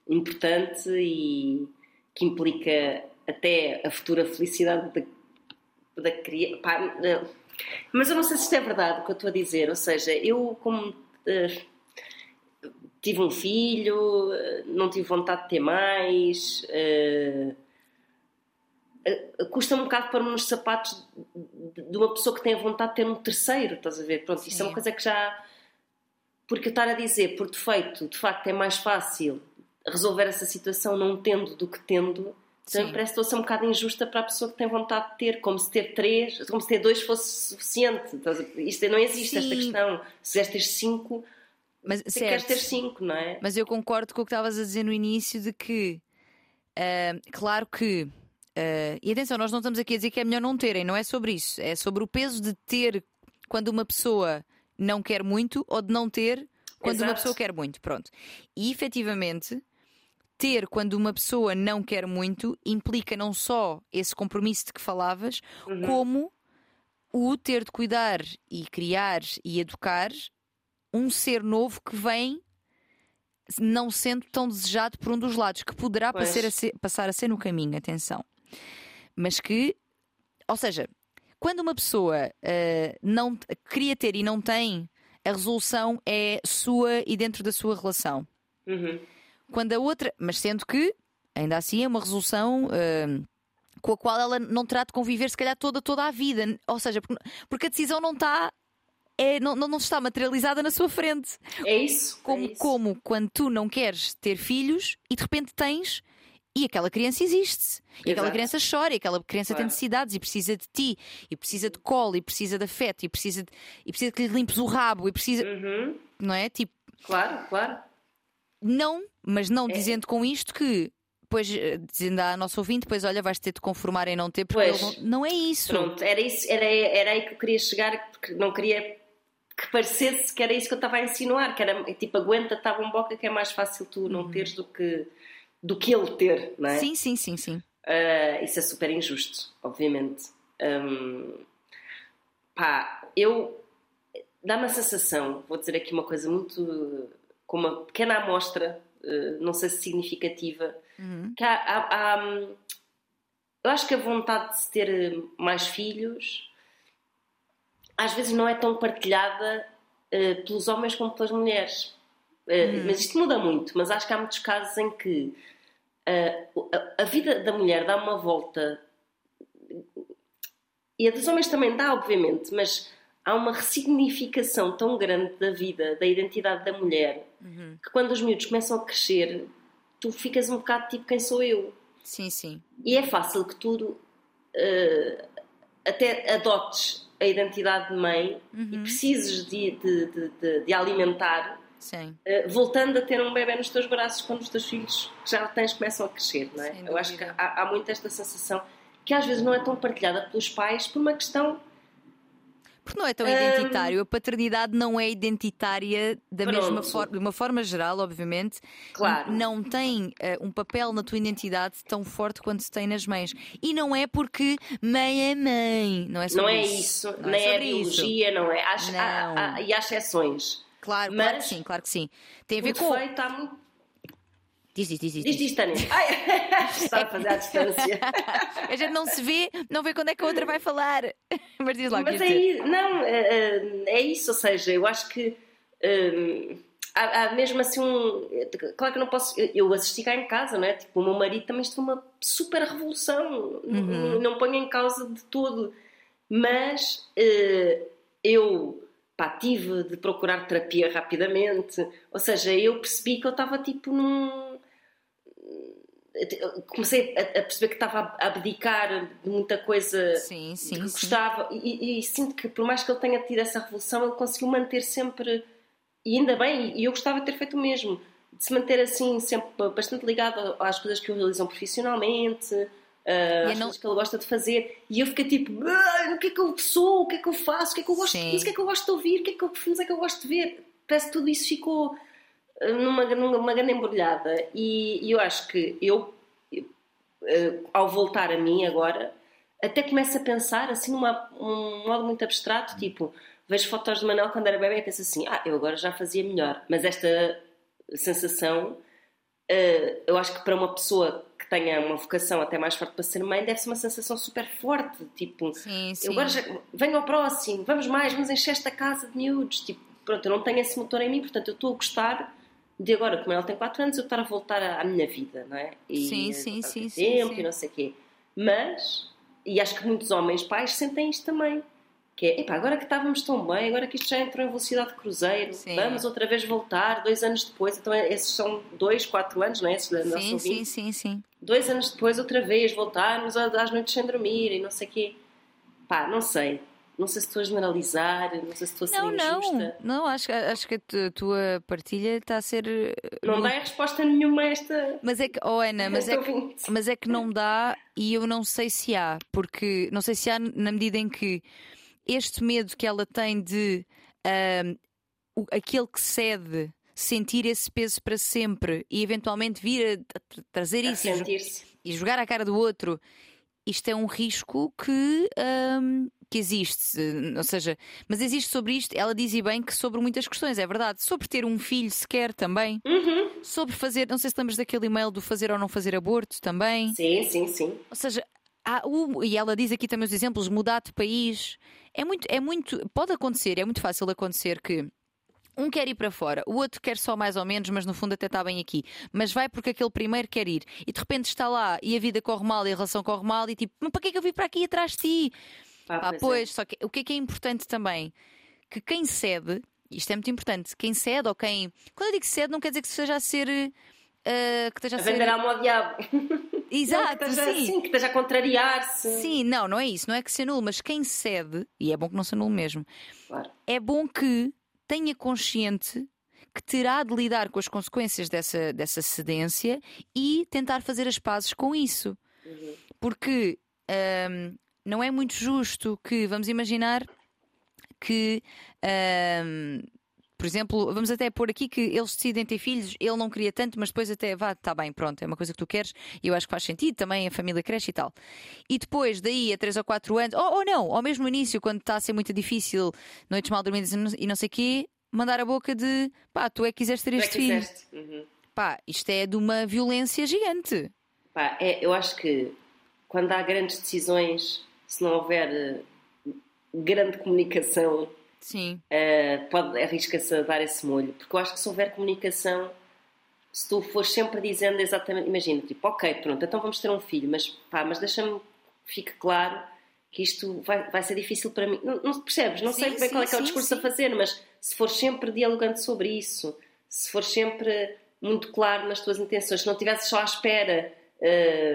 Speaker 1: um, importante e que implica até a futura felicidade da, da criança. Mas eu não sei se isto é verdade o que eu estou a dizer. Ou seja, eu, como uh, tive um filho, uh, não tive vontade de ter mais. Uh, custa um bocado pôr-me nos sapatos de uma pessoa que tem a vontade de ter um terceiro, estás a ver? Pronto, isso é uma coisa que já. Porque eu estar a dizer, por defeito, de facto é mais fácil resolver essa situação não tendo do que tendo, então parece que estou a ser um bocado injusta para a pessoa que tem vontade de ter, como se ter três, como se ter dois fosse suficiente. Isto não existe, Sim. esta questão. Se quiseres ter cinco, mas, se queres ter cinco, não é?
Speaker 2: Mas eu concordo com o que estavas a dizer no início de que, uh, claro que. Uh, e atenção, nós não estamos aqui a dizer que é melhor não terem, não é sobre isso. É sobre o peso de ter quando uma pessoa não quer muito ou de não ter quando
Speaker 1: Exato.
Speaker 2: uma pessoa quer muito. Pronto. E efetivamente, ter quando uma pessoa não quer muito implica não só esse compromisso de que falavas,
Speaker 1: Uhum.
Speaker 2: como o ter de cuidar e criar e educar um ser novo que vem não sendo tão desejado por um dos lados, que poderá a, ser, passar a ser no caminho, atenção. Mas que, ou seja, quando uma pessoa eh, não queria ter e não tem, a resolução é sua e dentro da sua relação.
Speaker 1: Uhum.
Speaker 2: Quando a outra, mas sendo que, ainda assim, é uma resolução eh, com a qual ela não terá de conviver, se calhar, toda, toda a vida. Ou seja, porque, porque a decisão não está. É, não, não não está materializada na sua frente.
Speaker 1: É isso.
Speaker 2: Como,
Speaker 1: é isso.
Speaker 2: como quando tu não queres ter filhos e de repente tens. E aquela criança existe. E aquela
Speaker 1: Exato.
Speaker 2: criança chora, e aquela criança tem
Speaker 1: Claro.
Speaker 2: necessidades e precisa de ti, e precisa de colo, e precisa de afeto, e precisa, de, e precisa que lhe limpes o rabo, e precisa.
Speaker 1: Uhum.
Speaker 2: Não é? Tipo,
Speaker 1: Claro, claro.
Speaker 2: não, mas não
Speaker 1: É.
Speaker 2: dizendo com isto que. Pois, eh, dizendo à nossa ouvinte, pois olha, vais ter de conformar em não ter, porque não, não é isso.
Speaker 1: Pronto, era, isso, era, era aí que eu queria chegar, porque não queria que parecesse que era isso que eu estava a insinuar, que era tipo, aguenta-te à bomboca que é mais fácil tu não teres do que, do que ele ter, não é?
Speaker 2: Sim, sim, sim, sim.
Speaker 1: Ah, isso é super injusto, obviamente. Hum, pá, eu. Dá-me a sensação, vou dizer aqui uma coisa muito. com uma pequena amostra, eh, não sei se significativa,
Speaker 2: Uhum.
Speaker 1: que há, há- há, hum, eu acho que a vontade de se ter mais filhos às vezes não é tão partilhada eh, pelos homens como pelas mulheres. Eh, Mas isto muda muito, mas acho que há muitos casos em que eh, a, a vida da mulher dá uma volta e a dos homens também dá, obviamente, mas há uma ressignificação tão grande da vida, da identidade da mulher,
Speaker 2: Uhum.
Speaker 1: que quando os miúdos começam a crescer, tu ficas um bocado tipo quem sou eu.
Speaker 2: Sim, sim.
Speaker 1: E é fácil que tu eh, até adotes a identidade de mãe e precises de, de, de, de- de alimentar,
Speaker 2: Sim.
Speaker 1: eh, voltando a ter um bebê nos teus braços quando os teus filhos que já tens começam a crescer, não é? Eu acho que há, há muito esta sensação que às vezes não é tão partilhada pelos pais por uma questão
Speaker 2: Porque não é tão identitário. A paternidade não é identitária da
Speaker 1: Pronto.
Speaker 2: mesma forma, de uma forma geral, obviamente.
Speaker 1: Claro.
Speaker 2: Não tem eh, um papel na tua identidade tão forte quanto se tem nas mães. E não é porque mãe é mãe. Não é sobre
Speaker 1: não é
Speaker 2: isso.
Speaker 1: isso,
Speaker 2: Não
Speaker 1: nem é,
Speaker 2: isso.
Speaker 1: biologia, não é? Há, há-
Speaker 2: Não.
Speaker 1: há- e há exceções.
Speaker 2: Claro, claro que
Speaker 1: Mas-
Speaker 2: sim, claro que sim. Tem a ver com.
Speaker 1: defeito há muito.
Speaker 2: Diz, diz, diz, diz.
Speaker 1: Diz, diz, Tânia. [LAUGHS] [LAUGHS] Está a fazer à distância.
Speaker 2: A gente não se vê, não vê quando é que a outra vai falar. [LAUGHS] Mas diz lá,
Speaker 1: Mas é,
Speaker 2: dizer.
Speaker 1: i- não, é, é- é isso, ou seja, eu acho que hum, há, há mesmo assim um. Claro que eu não posso. eu- assisti cá em casa, não é? Tipo, o meu marido também esteve uma super revolução,
Speaker 2: Uhum.
Speaker 1: não, não ponho em causa de todo, mas eh, eu. Pá, tive de procurar terapia rapidamente, ou seja, eu percebi que eu estava tipo num. Comecei a, a perceber que estava a abdicar de muita coisa
Speaker 2: Sim, sim,
Speaker 1: que gostava e, e- e sinto que por mais que ele tenha tido essa revolução ele conseguiu manter sempre e ainda bem, e eu gostava de ter feito o mesmo de se manter assim sempre bastante ligado às coisas que o realizam profissionalmente às
Speaker 2: não-
Speaker 1: coisas que ele gosta de fazer? E eu fiquei tipo "Ah, o que é que eu sou, o que é que eu faço? O que é que eu gosto?
Speaker 2: Sim.
Speaker 1: de o que é que eu gosto de ouvir, o que é que, eu- filmes é que eu gosto de ver? Parece que tudo isso ficou ah, numa, numa grande embrulhada. E, e eu acho que eu eh, ao voltar a mim agora, até começo a pensar assim numa um modo muito abstrato, tipo, vejo fotos de Manel quando era bebê e penso assim, ah, eu agora já fazia melhor. Mas esta sensação, eh, eu acho que para uma pessoa tenha uma vocação até mais forte para ser mãe, deve ser uma sensação super forte, tipo,
Speaker 2: Sim, sim.
Speaker 1: eu agora já, venho ao próximo, vamos mais, vamos encher esta casa de miúdos. Tipo, pronto, eu não tenho esse motor em mim, portanto eu estou a gostar de agora, como ela tem 4 anos, eu estar a voltar à, à minha vida, não é? E,
Speaker 2: Sim, sim, sim,
Speaker 1: ter
Speaker 2: sim,
Speaker 1: Tempo
Speaker 2: sim.
Speaker 1: e não sei o quê. Mas, e acho que muitos homens pais sentem isto também. Que é, epá, agora que estávamos tão bem, agora que isto já entrou em velocidade de cruzeiro,
Speaker 2: Sim.
Speaker 1: vamos outra vez voltar, dois anos depois, então esses são dois, quatro anos, não é? Esses da
Speaker 2: Sim, sim, sim, sim.
Speaker 1: dois anos depois, outra vez, voltarmos às noites sem dormir e não sei o quê. Pá, não sei. Não sei se estou a generalizar, não sei se estou a ser
Speaker 2: Não, não,
Speaker 1: injusta.
Speaker 2: não, acho, acho que a tu- tua partilha está a ser. eh,
Speaker 1: Não, dá resposta nenhuma a esta.
Speaker 2: Mas é que, oh Ana, mas é que, mas é que não dá e eu não sei se há, porque não sei se há na medida em que este medo que ela tem de aquele que cede sentir esse peso para sempre e eventualmente vir a, trazer
Speaker 1: A
Speaker 2: isso e jogar à cara do outro, isto é um risco que, hum, que existe. Ou seja, mas existe sobre isto, ela diz e bem que sobre muitas questões, é verdade. Sobre ter um filho sequer também.
Speaker 1: Uhum.
Speaker 2: Sobre fazer, não sei se lembras daquele e-mail do fazer ou não fazer aborto também.
Speaker 1: Sim, sim, sim.
Speaker 2: Ou seja, há o- e ela diz aqui também os exemplos, mudar de país. É muito, é muito, pode acontecer, é muito fácil acontecer que um quer ir para fora, o outro quer só mais ou menos, mas no fundo até está bem aqui. Mas vai porque aquele primeiro quer ir e de repente está lá e a vida corre mal e a relação corre mal e tipo, mas para que é que eu vim para aqui atrás de ti?
Speaker 1: Pá,
Speaker 2: Pá,
Speaker 1: pois é.
Speaker 2: só que o que é que é importante também? Que quem cede, isto é muito importante, quem cede ou quem. Quando eu digo cede, não quer dizer que seja a ser. eh, que esteja a
Speaker 1: A
Speaker 2: ser.
Speaker 1: vender alma ao diabo. [LAUGHS]
Speaker 2: Exato,
Speaker 1: Não, que esteja
Speaker 2: sim.
Speaker 1: assim, que esteja a contrariar-se.
Speaker 2: Sim, não, não é isso, não é que se anule, mas quem cede, e é bom que não se anule mesmo,
Speaker 1: Claro.
Speaker 2: é bom que tenha consciente que terá de lidar com as consequências dessa, dessa cedência e tentar fazer as pazes com isso.
Speaker 1: Uhum.
Speaker 2: Porque hum, não é muito justo que, vamos imaginar que. hum, por exemplo, vamos até pôr aqui que eles decidem ter filhos, ele não queria tanto, mas depois até vá, está bem, pronto, é uma coisa que tu queres e eu acho que faz sentido, também a família cresce e tal. E depois, daí a 3 ou 4 anos, ou, ou não, ao mesmo início, quando está a ser muito difícil, noites mal dormidas e não- sei o quê, mandar a boca de pá, tu é que quiseste ter
Speaker 1: Tu é
Speaker 2: este
Speaker 1: que
Speaker 2: filho.
Speaker 1: Uhum.
Speaker 2: Pá, isto é de uma violência gigante.
Speaker 1: Pá, é, eu acho que quando há grandes decisões, se não houver eh, grande comunicação,
Speaker 2: Sim.
Speaker 1: eh, pode arrisca-se a dar esse molho. Porque eu acho que se houver comunicação, se tu fores sempre dizendo exatamente, imagina, tipo, ok, pronto, então vamos ter um filho, mas pá, mas deixa-me que fique claro que isto vai, vai ser difícil para mim. Não, não percebes? Não
Speaker 2: Sim,
Speaker 1: sei bem qual é, que é o
Speaker 2: sim,
Speaker 1: discurso
Speaker 2: sim.
Speaker 1: a fazer, mas se for sempre dialogando sobre isso, se for sempre muito claro nas tuas intenções, se não estivesse só à espera,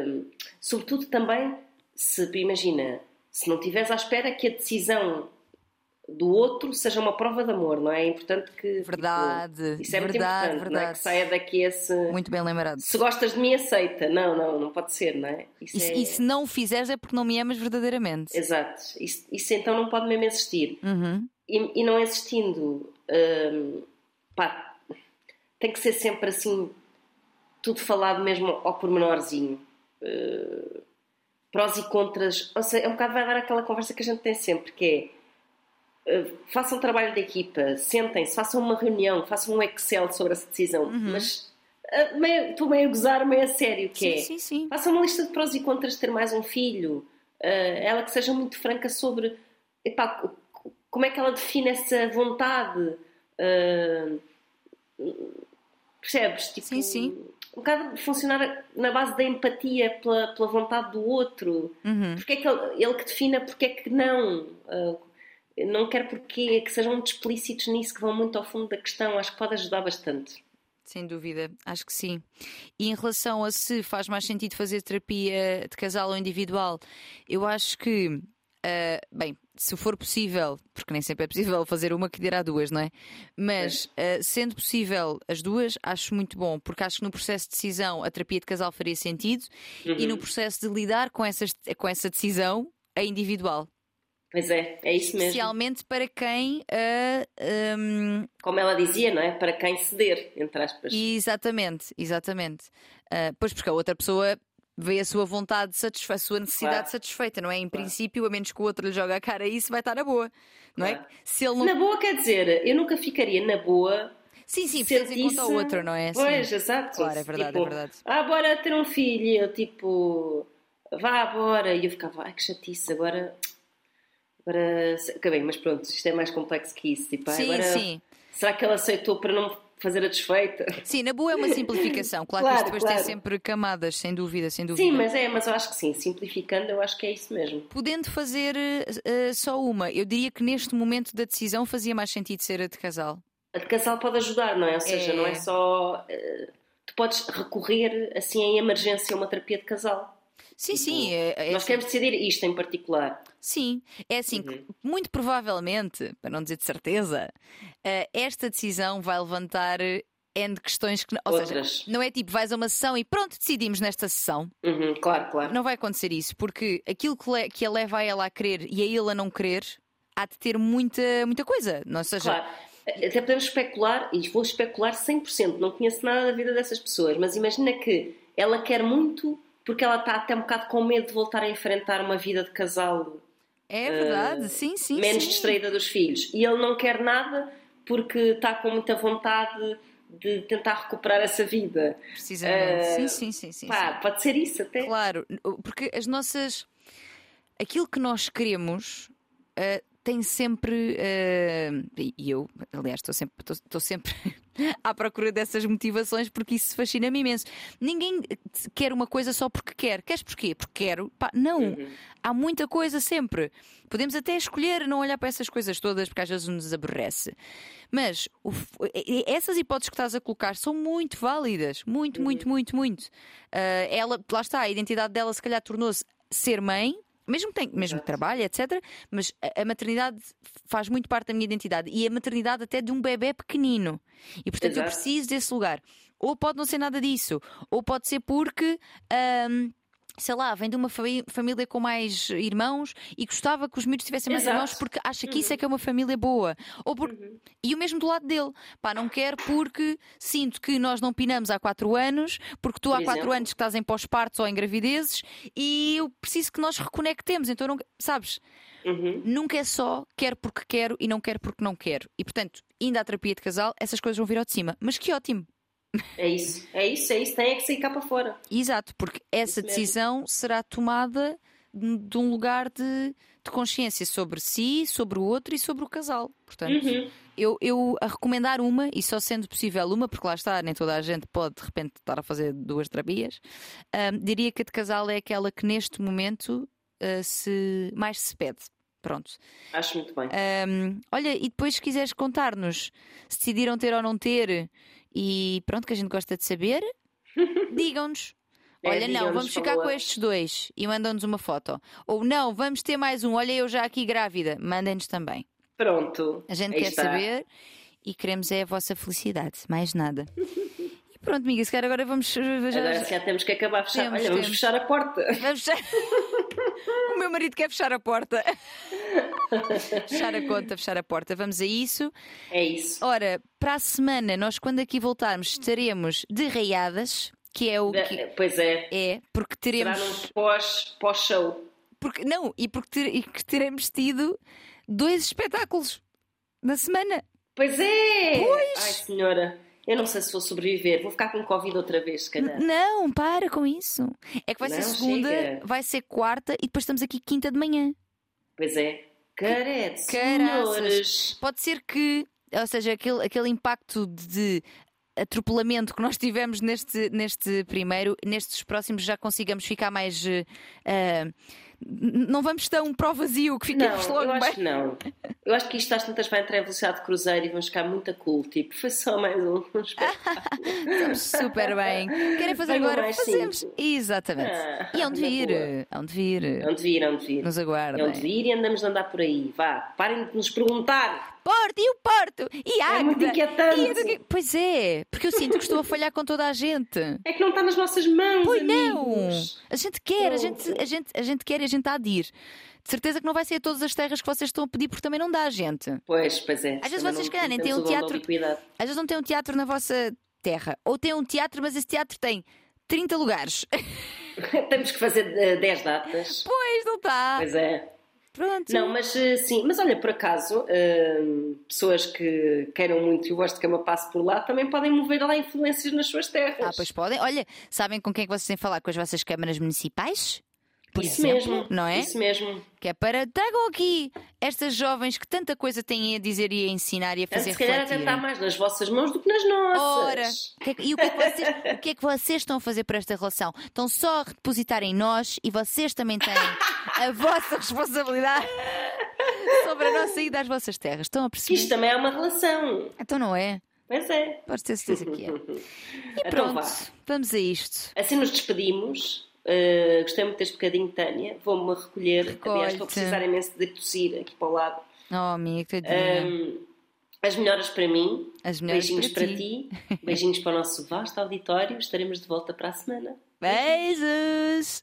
Speaker 1: hum, sobretudo também, se imagina, se não estiveres à espera que a decisão do outro seja uma prova de amor, não é? É importante que. tipo,
Speaker 2: Verdade,
Speaker 1: isso é muito
Speaker 2: verdade,
Speaker 1: importante, não é?
Speaker 2: verdade.
Speaker 1: Que saia daqui esse.
Speaker 2: Muito bem lembrado.
Speaker 1: Se gostas de mim, aceita. Não, não, não pode ser, não é? Isso
Speaker 2: E, se-
Speaker 1: é...
Speaker 2: e se não o fizeres é porque não me amas verdadeiramente.
Speaker 1: Exato. Isso, isso então não pode mesmo existir.
Speaker 2: Uhum.
Speaker 1: E, e não existindo, hum, pá, tem que ser sempre assim, tudo falado mesmo ao pormenorzinho. Uh, prós e contras. Ou seja, é um bocado vai dar aquela conversa que a gente tem sempre, que é façam um trabalho de equipa, sentem-se, façam uma reunião, façam um Excel sobre essa decisão, mas uh, meio, estou meio a gozar, meio a sério, que
Speaker 2: Sim,
Speaker 1: é
Speaker 2: sim, sim.
Speaker 1: Faça uma lista de prós e contras de ter mais um filho. Uh, ela que seja muito franca sobre epá, como é que ela define essa vontade. Uh, percebes? Tipo,
Speaker 2: Sim, sim.
Speaker 1: Um bocado funcionar na base da empatia pela, pela vontade do outro.
Speaker 2: Uhum.
Speaker 1: Porque é que ele, ele que defina porque é que não. Uh, não quer porquê, que sejam muito explícitos nisso, que vão muito ao fundo da questão. Acho que pode ajudar bastante.
Speaker 2: Sem dúvida, acho que sim. E em relação a se faz mais sentido fazer terapia de casal ou individual, eu acho que, ah, bem, se for possível, porque nem sempre é possível fazer uma que dirá duas, não é? Mas ah, sendo possível as duas, acho muito bom, porque acho que no processo de decisão a terapia de casal faria sentido e no processo de lidar com, essas, com essa decisão, a individual.
Speaker 1: Pois é, é isso mesmo.
Speaker 2: Especialmente para quem. ah, hum,
Speaker 1: Como ela dizia, não é? Para quem ceder, entre aspas.
Speaker 2: Exatamente, exatamente. Ah, pois porque a outra pessoa vê a sua vontade satisfeita, a sua necessidade
Speaker 1: Claro.
Speaker 2: satisfeita, não é? Em
Speaker 1: Claro.
Speaker 2: princípio, a menos que o outro lhe jogue a cara isso, vai estar na boa, não é?
Speaker 1: Claro.
Speaker 2: Se ele não.
Speaker 1: Na boa, quer dizer, eu nunca ficaria na boa.
Speaker 2: Sim, sim, tendo em conta o outro, não é?
Speaker 1: Pois,
Speaker 2: Sim.
Speaker 1: exato.
Speaker 2: Claro, é verdade,
Speaker 1: Tipo,
Speaker 2: é verdade.
Speaker 1: Ah, bora ter um filho. Eu, tipo, vá, bora. E eu ficava, ai que chatice, agora. Agora. Acabei, mas pronto, isto é mais complexo que isso. Tipo,
Speaker 2: Sim,
Speaker 1: agora.
Speaker 2: sim.
Speaker 1: Será que ele aceitou para não fazer a desfeita?
Speaker 2: Sim, na boa é uma simplificação. [LAUGHS] Claro, que
Speaker 1: Claro,
Speaker 2: isto depois
Speaker 1: claro.
Speaker 2: tem sempre camadas, sem dúvida, sem dúvida.
Speaker 1: Sim, mas é, mas eu acho que sim. Simplificando, eu acho que é isso mesmo.
Speaker 2: Podendo fazer eh, só uma, eu diria que neste momento da decisão fazia mais sentido ser a de casal.
Speaker 1: A de casal pode ajudar, não é? Ou seja,
Speaker 2: É.
Speaker 1: não é só. eh, tu podes recorrer, assim, em emergência a uma terapia de casal.
Speaker 2: Sim, sim. É, é
Speaker 1: Nós
Speaker 2: assim.
Speaker 1: queremos decidir isto em particular.
Speaker 2: Sim, é assim,
Speaker 1: Uhum.
Speaker 2: que, muito provavelmente, para não dizer de certeza, eh, esta decisão vai levantar eh, N questões que. Ou
Speaker 1: Outras.
Speaker 2: seja, não é tipo vais a uma sessão e pronto, decidimos nesta sessão.
Speaker 1: Uhum, claro, claro.
Speaker 2: Não vai acontecer isso, porque aquilo que, le- que a leva a ela a querer e a ele a não querer, há de ter muita, muita coisa. Não seja.
Speaker 1: Claro. Até podemos especular, e vou especular 100%, não conheço nada da vida dessas pessoas, mas imagina que ela quer muito porque ela está até um bocado com medo de voltar a enfrentar uma vida de casal
Speaker 2: É verdade, sim, sim.
Speaker 1: menos
Speaker 2: sim.
Speaker 1: distraída dos filhos. E ele não quer nada porque está com muita vontade de tentar recuperar essa vida.
Speaker 2: Precisamente.
Speaker 1: Eh,
Speaker 2: sim, sim, sim, sim,
Speaker 1: Pá,
Speaker 2: sim.
Speaker 1: pode ser isso até.
Speaker 2: Claro, porque as nossas. Aquilo que nós queremos ah, tem sempre. e eu, aliás, estou sempre, estou sempre [LAUGHS] à procura dessas motivações porque isso fascina-me imenso. Ninguém quer uma coisa só porque quer. Queres porquê? Porque quero. Pá, não.
Speaker 1: Uhum.
Speaker 2: Há muita coisa sempre. Podemos até escolher não olhar para essas coisas todas porque às vezes nos aborrece. Mas o essas hipóteses que estás a colocar são muito válidas. Muito, muito, muito, muito. Ah, ela, lá está, a identidade dela se calhar tornou-se ser mãe. Mesmo que, tem, mesmo que trabalhe, etc. Mas a, a maternidade faz muito parte da minha identidade. E a maternidade até de um bebê pequenino. E portanto eu
Speaker 1: Exato.
Speaker 2: preciso desse lugar. Ou pode não ser nada disso. Ou pode ser porque. ahm, sei lá, vem de uma família com mais irmãos e gostava que os miúdos tivessem mais
Speaker 1: Exato.
Speaker 2: irmãos porque acha que isso é que é uma família boa. Ou por... E o mesmo do lado dele. Pá, não quer porque sinto que nós não pinamos há quatro anos, porque tu
Speaker 1: Por
Speaker 2: há quatro
Speaker 1: exemplo.
Speaker 2: anos que estás em pós-partos ou em gravidezes e eu preciso que nós reconectemos. Então, não... sabes?
Speaker 1: Uhum.
Speaker 2: Nunca é só quero porque quero e não quero porque não quero. E portanto, ainda à terapia de casal, essas coisas vão vir ao de cima. Mas que ótimo!
Speaker 1: É isso, é isso, é isso. Tem é que sair cá para fora.
Speaker 2: Exato, porque essa
Speaker 1: mesmo.
Speaker 2: decisão será tomada de um lugar de, de consciência sobre si, sobre o outro e sobre o casal. Portanto,
Speaker 1: Uhum.
Speaker 2: eu, eu a recomendar uma, e só sendo possível uma, porque lá está, nem toda a gente pode de repente estar a fazer duas terapias, diria que a de casal é aquela que neste momento ah, se, mais se pede. Pronto.
Speaker 1: Acho muito bem.
Speaker 2: Ahm, olha, e depois se quiseres contar-nos se decidiram ter ou não ter, e pronto, que a gente gosta de saber, [LAUGHS] digam-nos.
Speaker 1: É,
Speaker 2: Olha, não,
Speaker 1: digam-nos,
Speaker 2: vamos ficar com estes dois e mandam-nos uma foto. Ou não, vamos ter mais um. Olha, eu já aqui grávida. Mandem-nos também.
Speaker 1: Pronto.
Speaker 2: A gente quer
Speaker 1: está.
Speaker 2: saber e queremos é a vossa felicidade, mais nada. e pronto, amiga, se calhar agora vamos. Já,
Speaker 1: Agora já temos que acabar a fechar.
Speaker 2: Temos,
Speaker 1: Olha, vamos
Speaker 2: temos.
Speaker 1: fechar a porta.
Speaker 2: Vamos fechar. [LAUGHS] o meu marido quer fechar a porta. [LAUGHS] fechar a conta, fechar a porta. Vamos a isso.
Speaker 1: É isso.
Speaker 2: Ora, para a semana, nós quando aqui voltarmos estaremos de raiadas, que é o que.
Speaker 1: Pois é.
Speaker 2: É, porque
Speaker 1: Será
Speaker 2: teremos.
Speaker 1: num pós- pós-show.
Speaker 2: Porque, não, e porque ter- e que teremos tido dois espetáculos na semana.
Speaker 1: pois é!
Speaker 2: Pois.
Speaker 1: Ai, senhora. Eu não sei se vou sobreviver. Vou ficar com Covid outra vez, se calhar.
Speaker 2: Não, para com isso. É que vai ser
Speaker 1: Não,
Speaker 2: segunda,
Speaker 1: chega.
Speaker 2: vai ser quarta e depois estamos aqui quinta de manhã.
Speaker 1: Pois é. Carete,
Speaker 2: Caraças.
Speaker 1: senhores.
Speaker 2: Pode ser que, ou seja, aquele, aquele impacto de atropelamento que nós tivemos neste, neste primeiro, nestes próximos já consigamos ficar mais. n- não vamos tão para o vazio que
Speaker 1: Não,
Speaker 2: fiquemos logo
Speaker 1: eu
Speaker 2: bem.
Speaker 1: acho que não. Eu acho que isto às tantas vai entrar em velocidade de cruzeiro e vamos ficar muito cool. Tipo, foi só mais um. [LAUGHS]
Speaker 2: Estamos super bem. Querem fazer agora? Fazemos.
Speaker 1: cinco.
Speaker 2: Exatamente.
Speaker 1: Ah,
Speaker 2: e hão de
Speaker 1: na
Speaker 2: vir.
Speaker 1: boa.
Speaker 2: Hão de vir.
Speaker 1: É onde vir, é onde vir.
Speaker 2: Nos
Speaker 1: É
Speaker 2: aguardem.
Speaker 1: onde vir e andamos a andar por aí. Vá, parem de nos perguntar.
Speaker 2: Porto e o Porto e a
Speaker 1: É muito.
Speaker 2: E a do? Pois é, porque eu sinto que estou a falhar com toda a gente.
Speaker 1: É que não está nas nossas mãos,
Speaker 2: Pois não!
Speaker 1: amigos.
Speaker 2: A gente quer, a gente, a, gente, a gente quer e a gente há de ir. De certeza que não vai ser a todas as terras que vocês estão a pedir, porque também não dá, gente.
Speaker 1: Pois, pois é.
Speaker 2: Às vezes vocês,
Speaker 1: não
Speaker 2: calhar, nem têm um teatro-. Às vezes não tem um teatro na vossa terra. Ou tem um teatro, mas esse teatro tem 30 lugares. [LAUGHS]
Speaker 1: Temos que fazer eh, 10 datas.
Speaker 2: Pois, não está.
Speaker 1: Pois é.
Speaker 2: Pronto.
Speaker 1: Não, mas eh, sim, mas olha, por acaso, hum, pessoas que queiram muito e o vosso de cama passe por lá também podem mover lá influências nas suas terras.
Speaker 2: Ah, pois podem. Olha, sabem com quem é que vocês têm que falar? Com as vossas câmaras municipais? Por
Speaker 1: Isso
Speaker 2: exemplo,
Speaker 1: mesmo,
Speaker 2: não é?
Speaker 1: Isso mesmo.
Speaker 2: Que é para tragam aqui estas jovens que tanta coisa têm a dizer e a ensinar e a fazer
Speaker 1: Se calhar até
Speaker 2: refletir.
Speaker 1: está mais nas vossas mãos do que nas nossas.
Speaker 2: Ora, é e o que, é que vocês, [LAUGHS] o que é que vocês estão a fazer para esta relação? Estão só a depositar em nós e vocês também têm a [LAUGHS] vossa responsabilidade sobre a nossa ida às vossas terras. Estão a perceber?
Speaker 1: isto também é uma relação.
Speaker 2: Então não é?
Speaker 1: Pois é.
Speaker 2: Podes ter certeza que é. [LAUGHS] E
Speaker 1: Então
Speaker 2: pronto,
Speaker 1: vá.
Speaker 2: vamos a isto.
Speaker 1: Assim nos despedimos. Uh, gostei muito deste bocadinho, Tânia. Vou-me recolher. Aliás, estou a
Speaker 2: Recolhe-te.
Speaker 1: precisar imenso de tossir aqui para o lado.
Speaker 2: Oh, amiga, tadinha.
Speaker 1: Um, as melhoras para mim.
Speaker 2: As
Speaker 1: Beijinhos
Speaker 2: para
Speaker 1: para,
Speaker 2: ti.
Speaker 1: ti. Beijinhos para o nosso vasto auditório. Estaremos de volta para a semana.
Speaker 2: Beijos!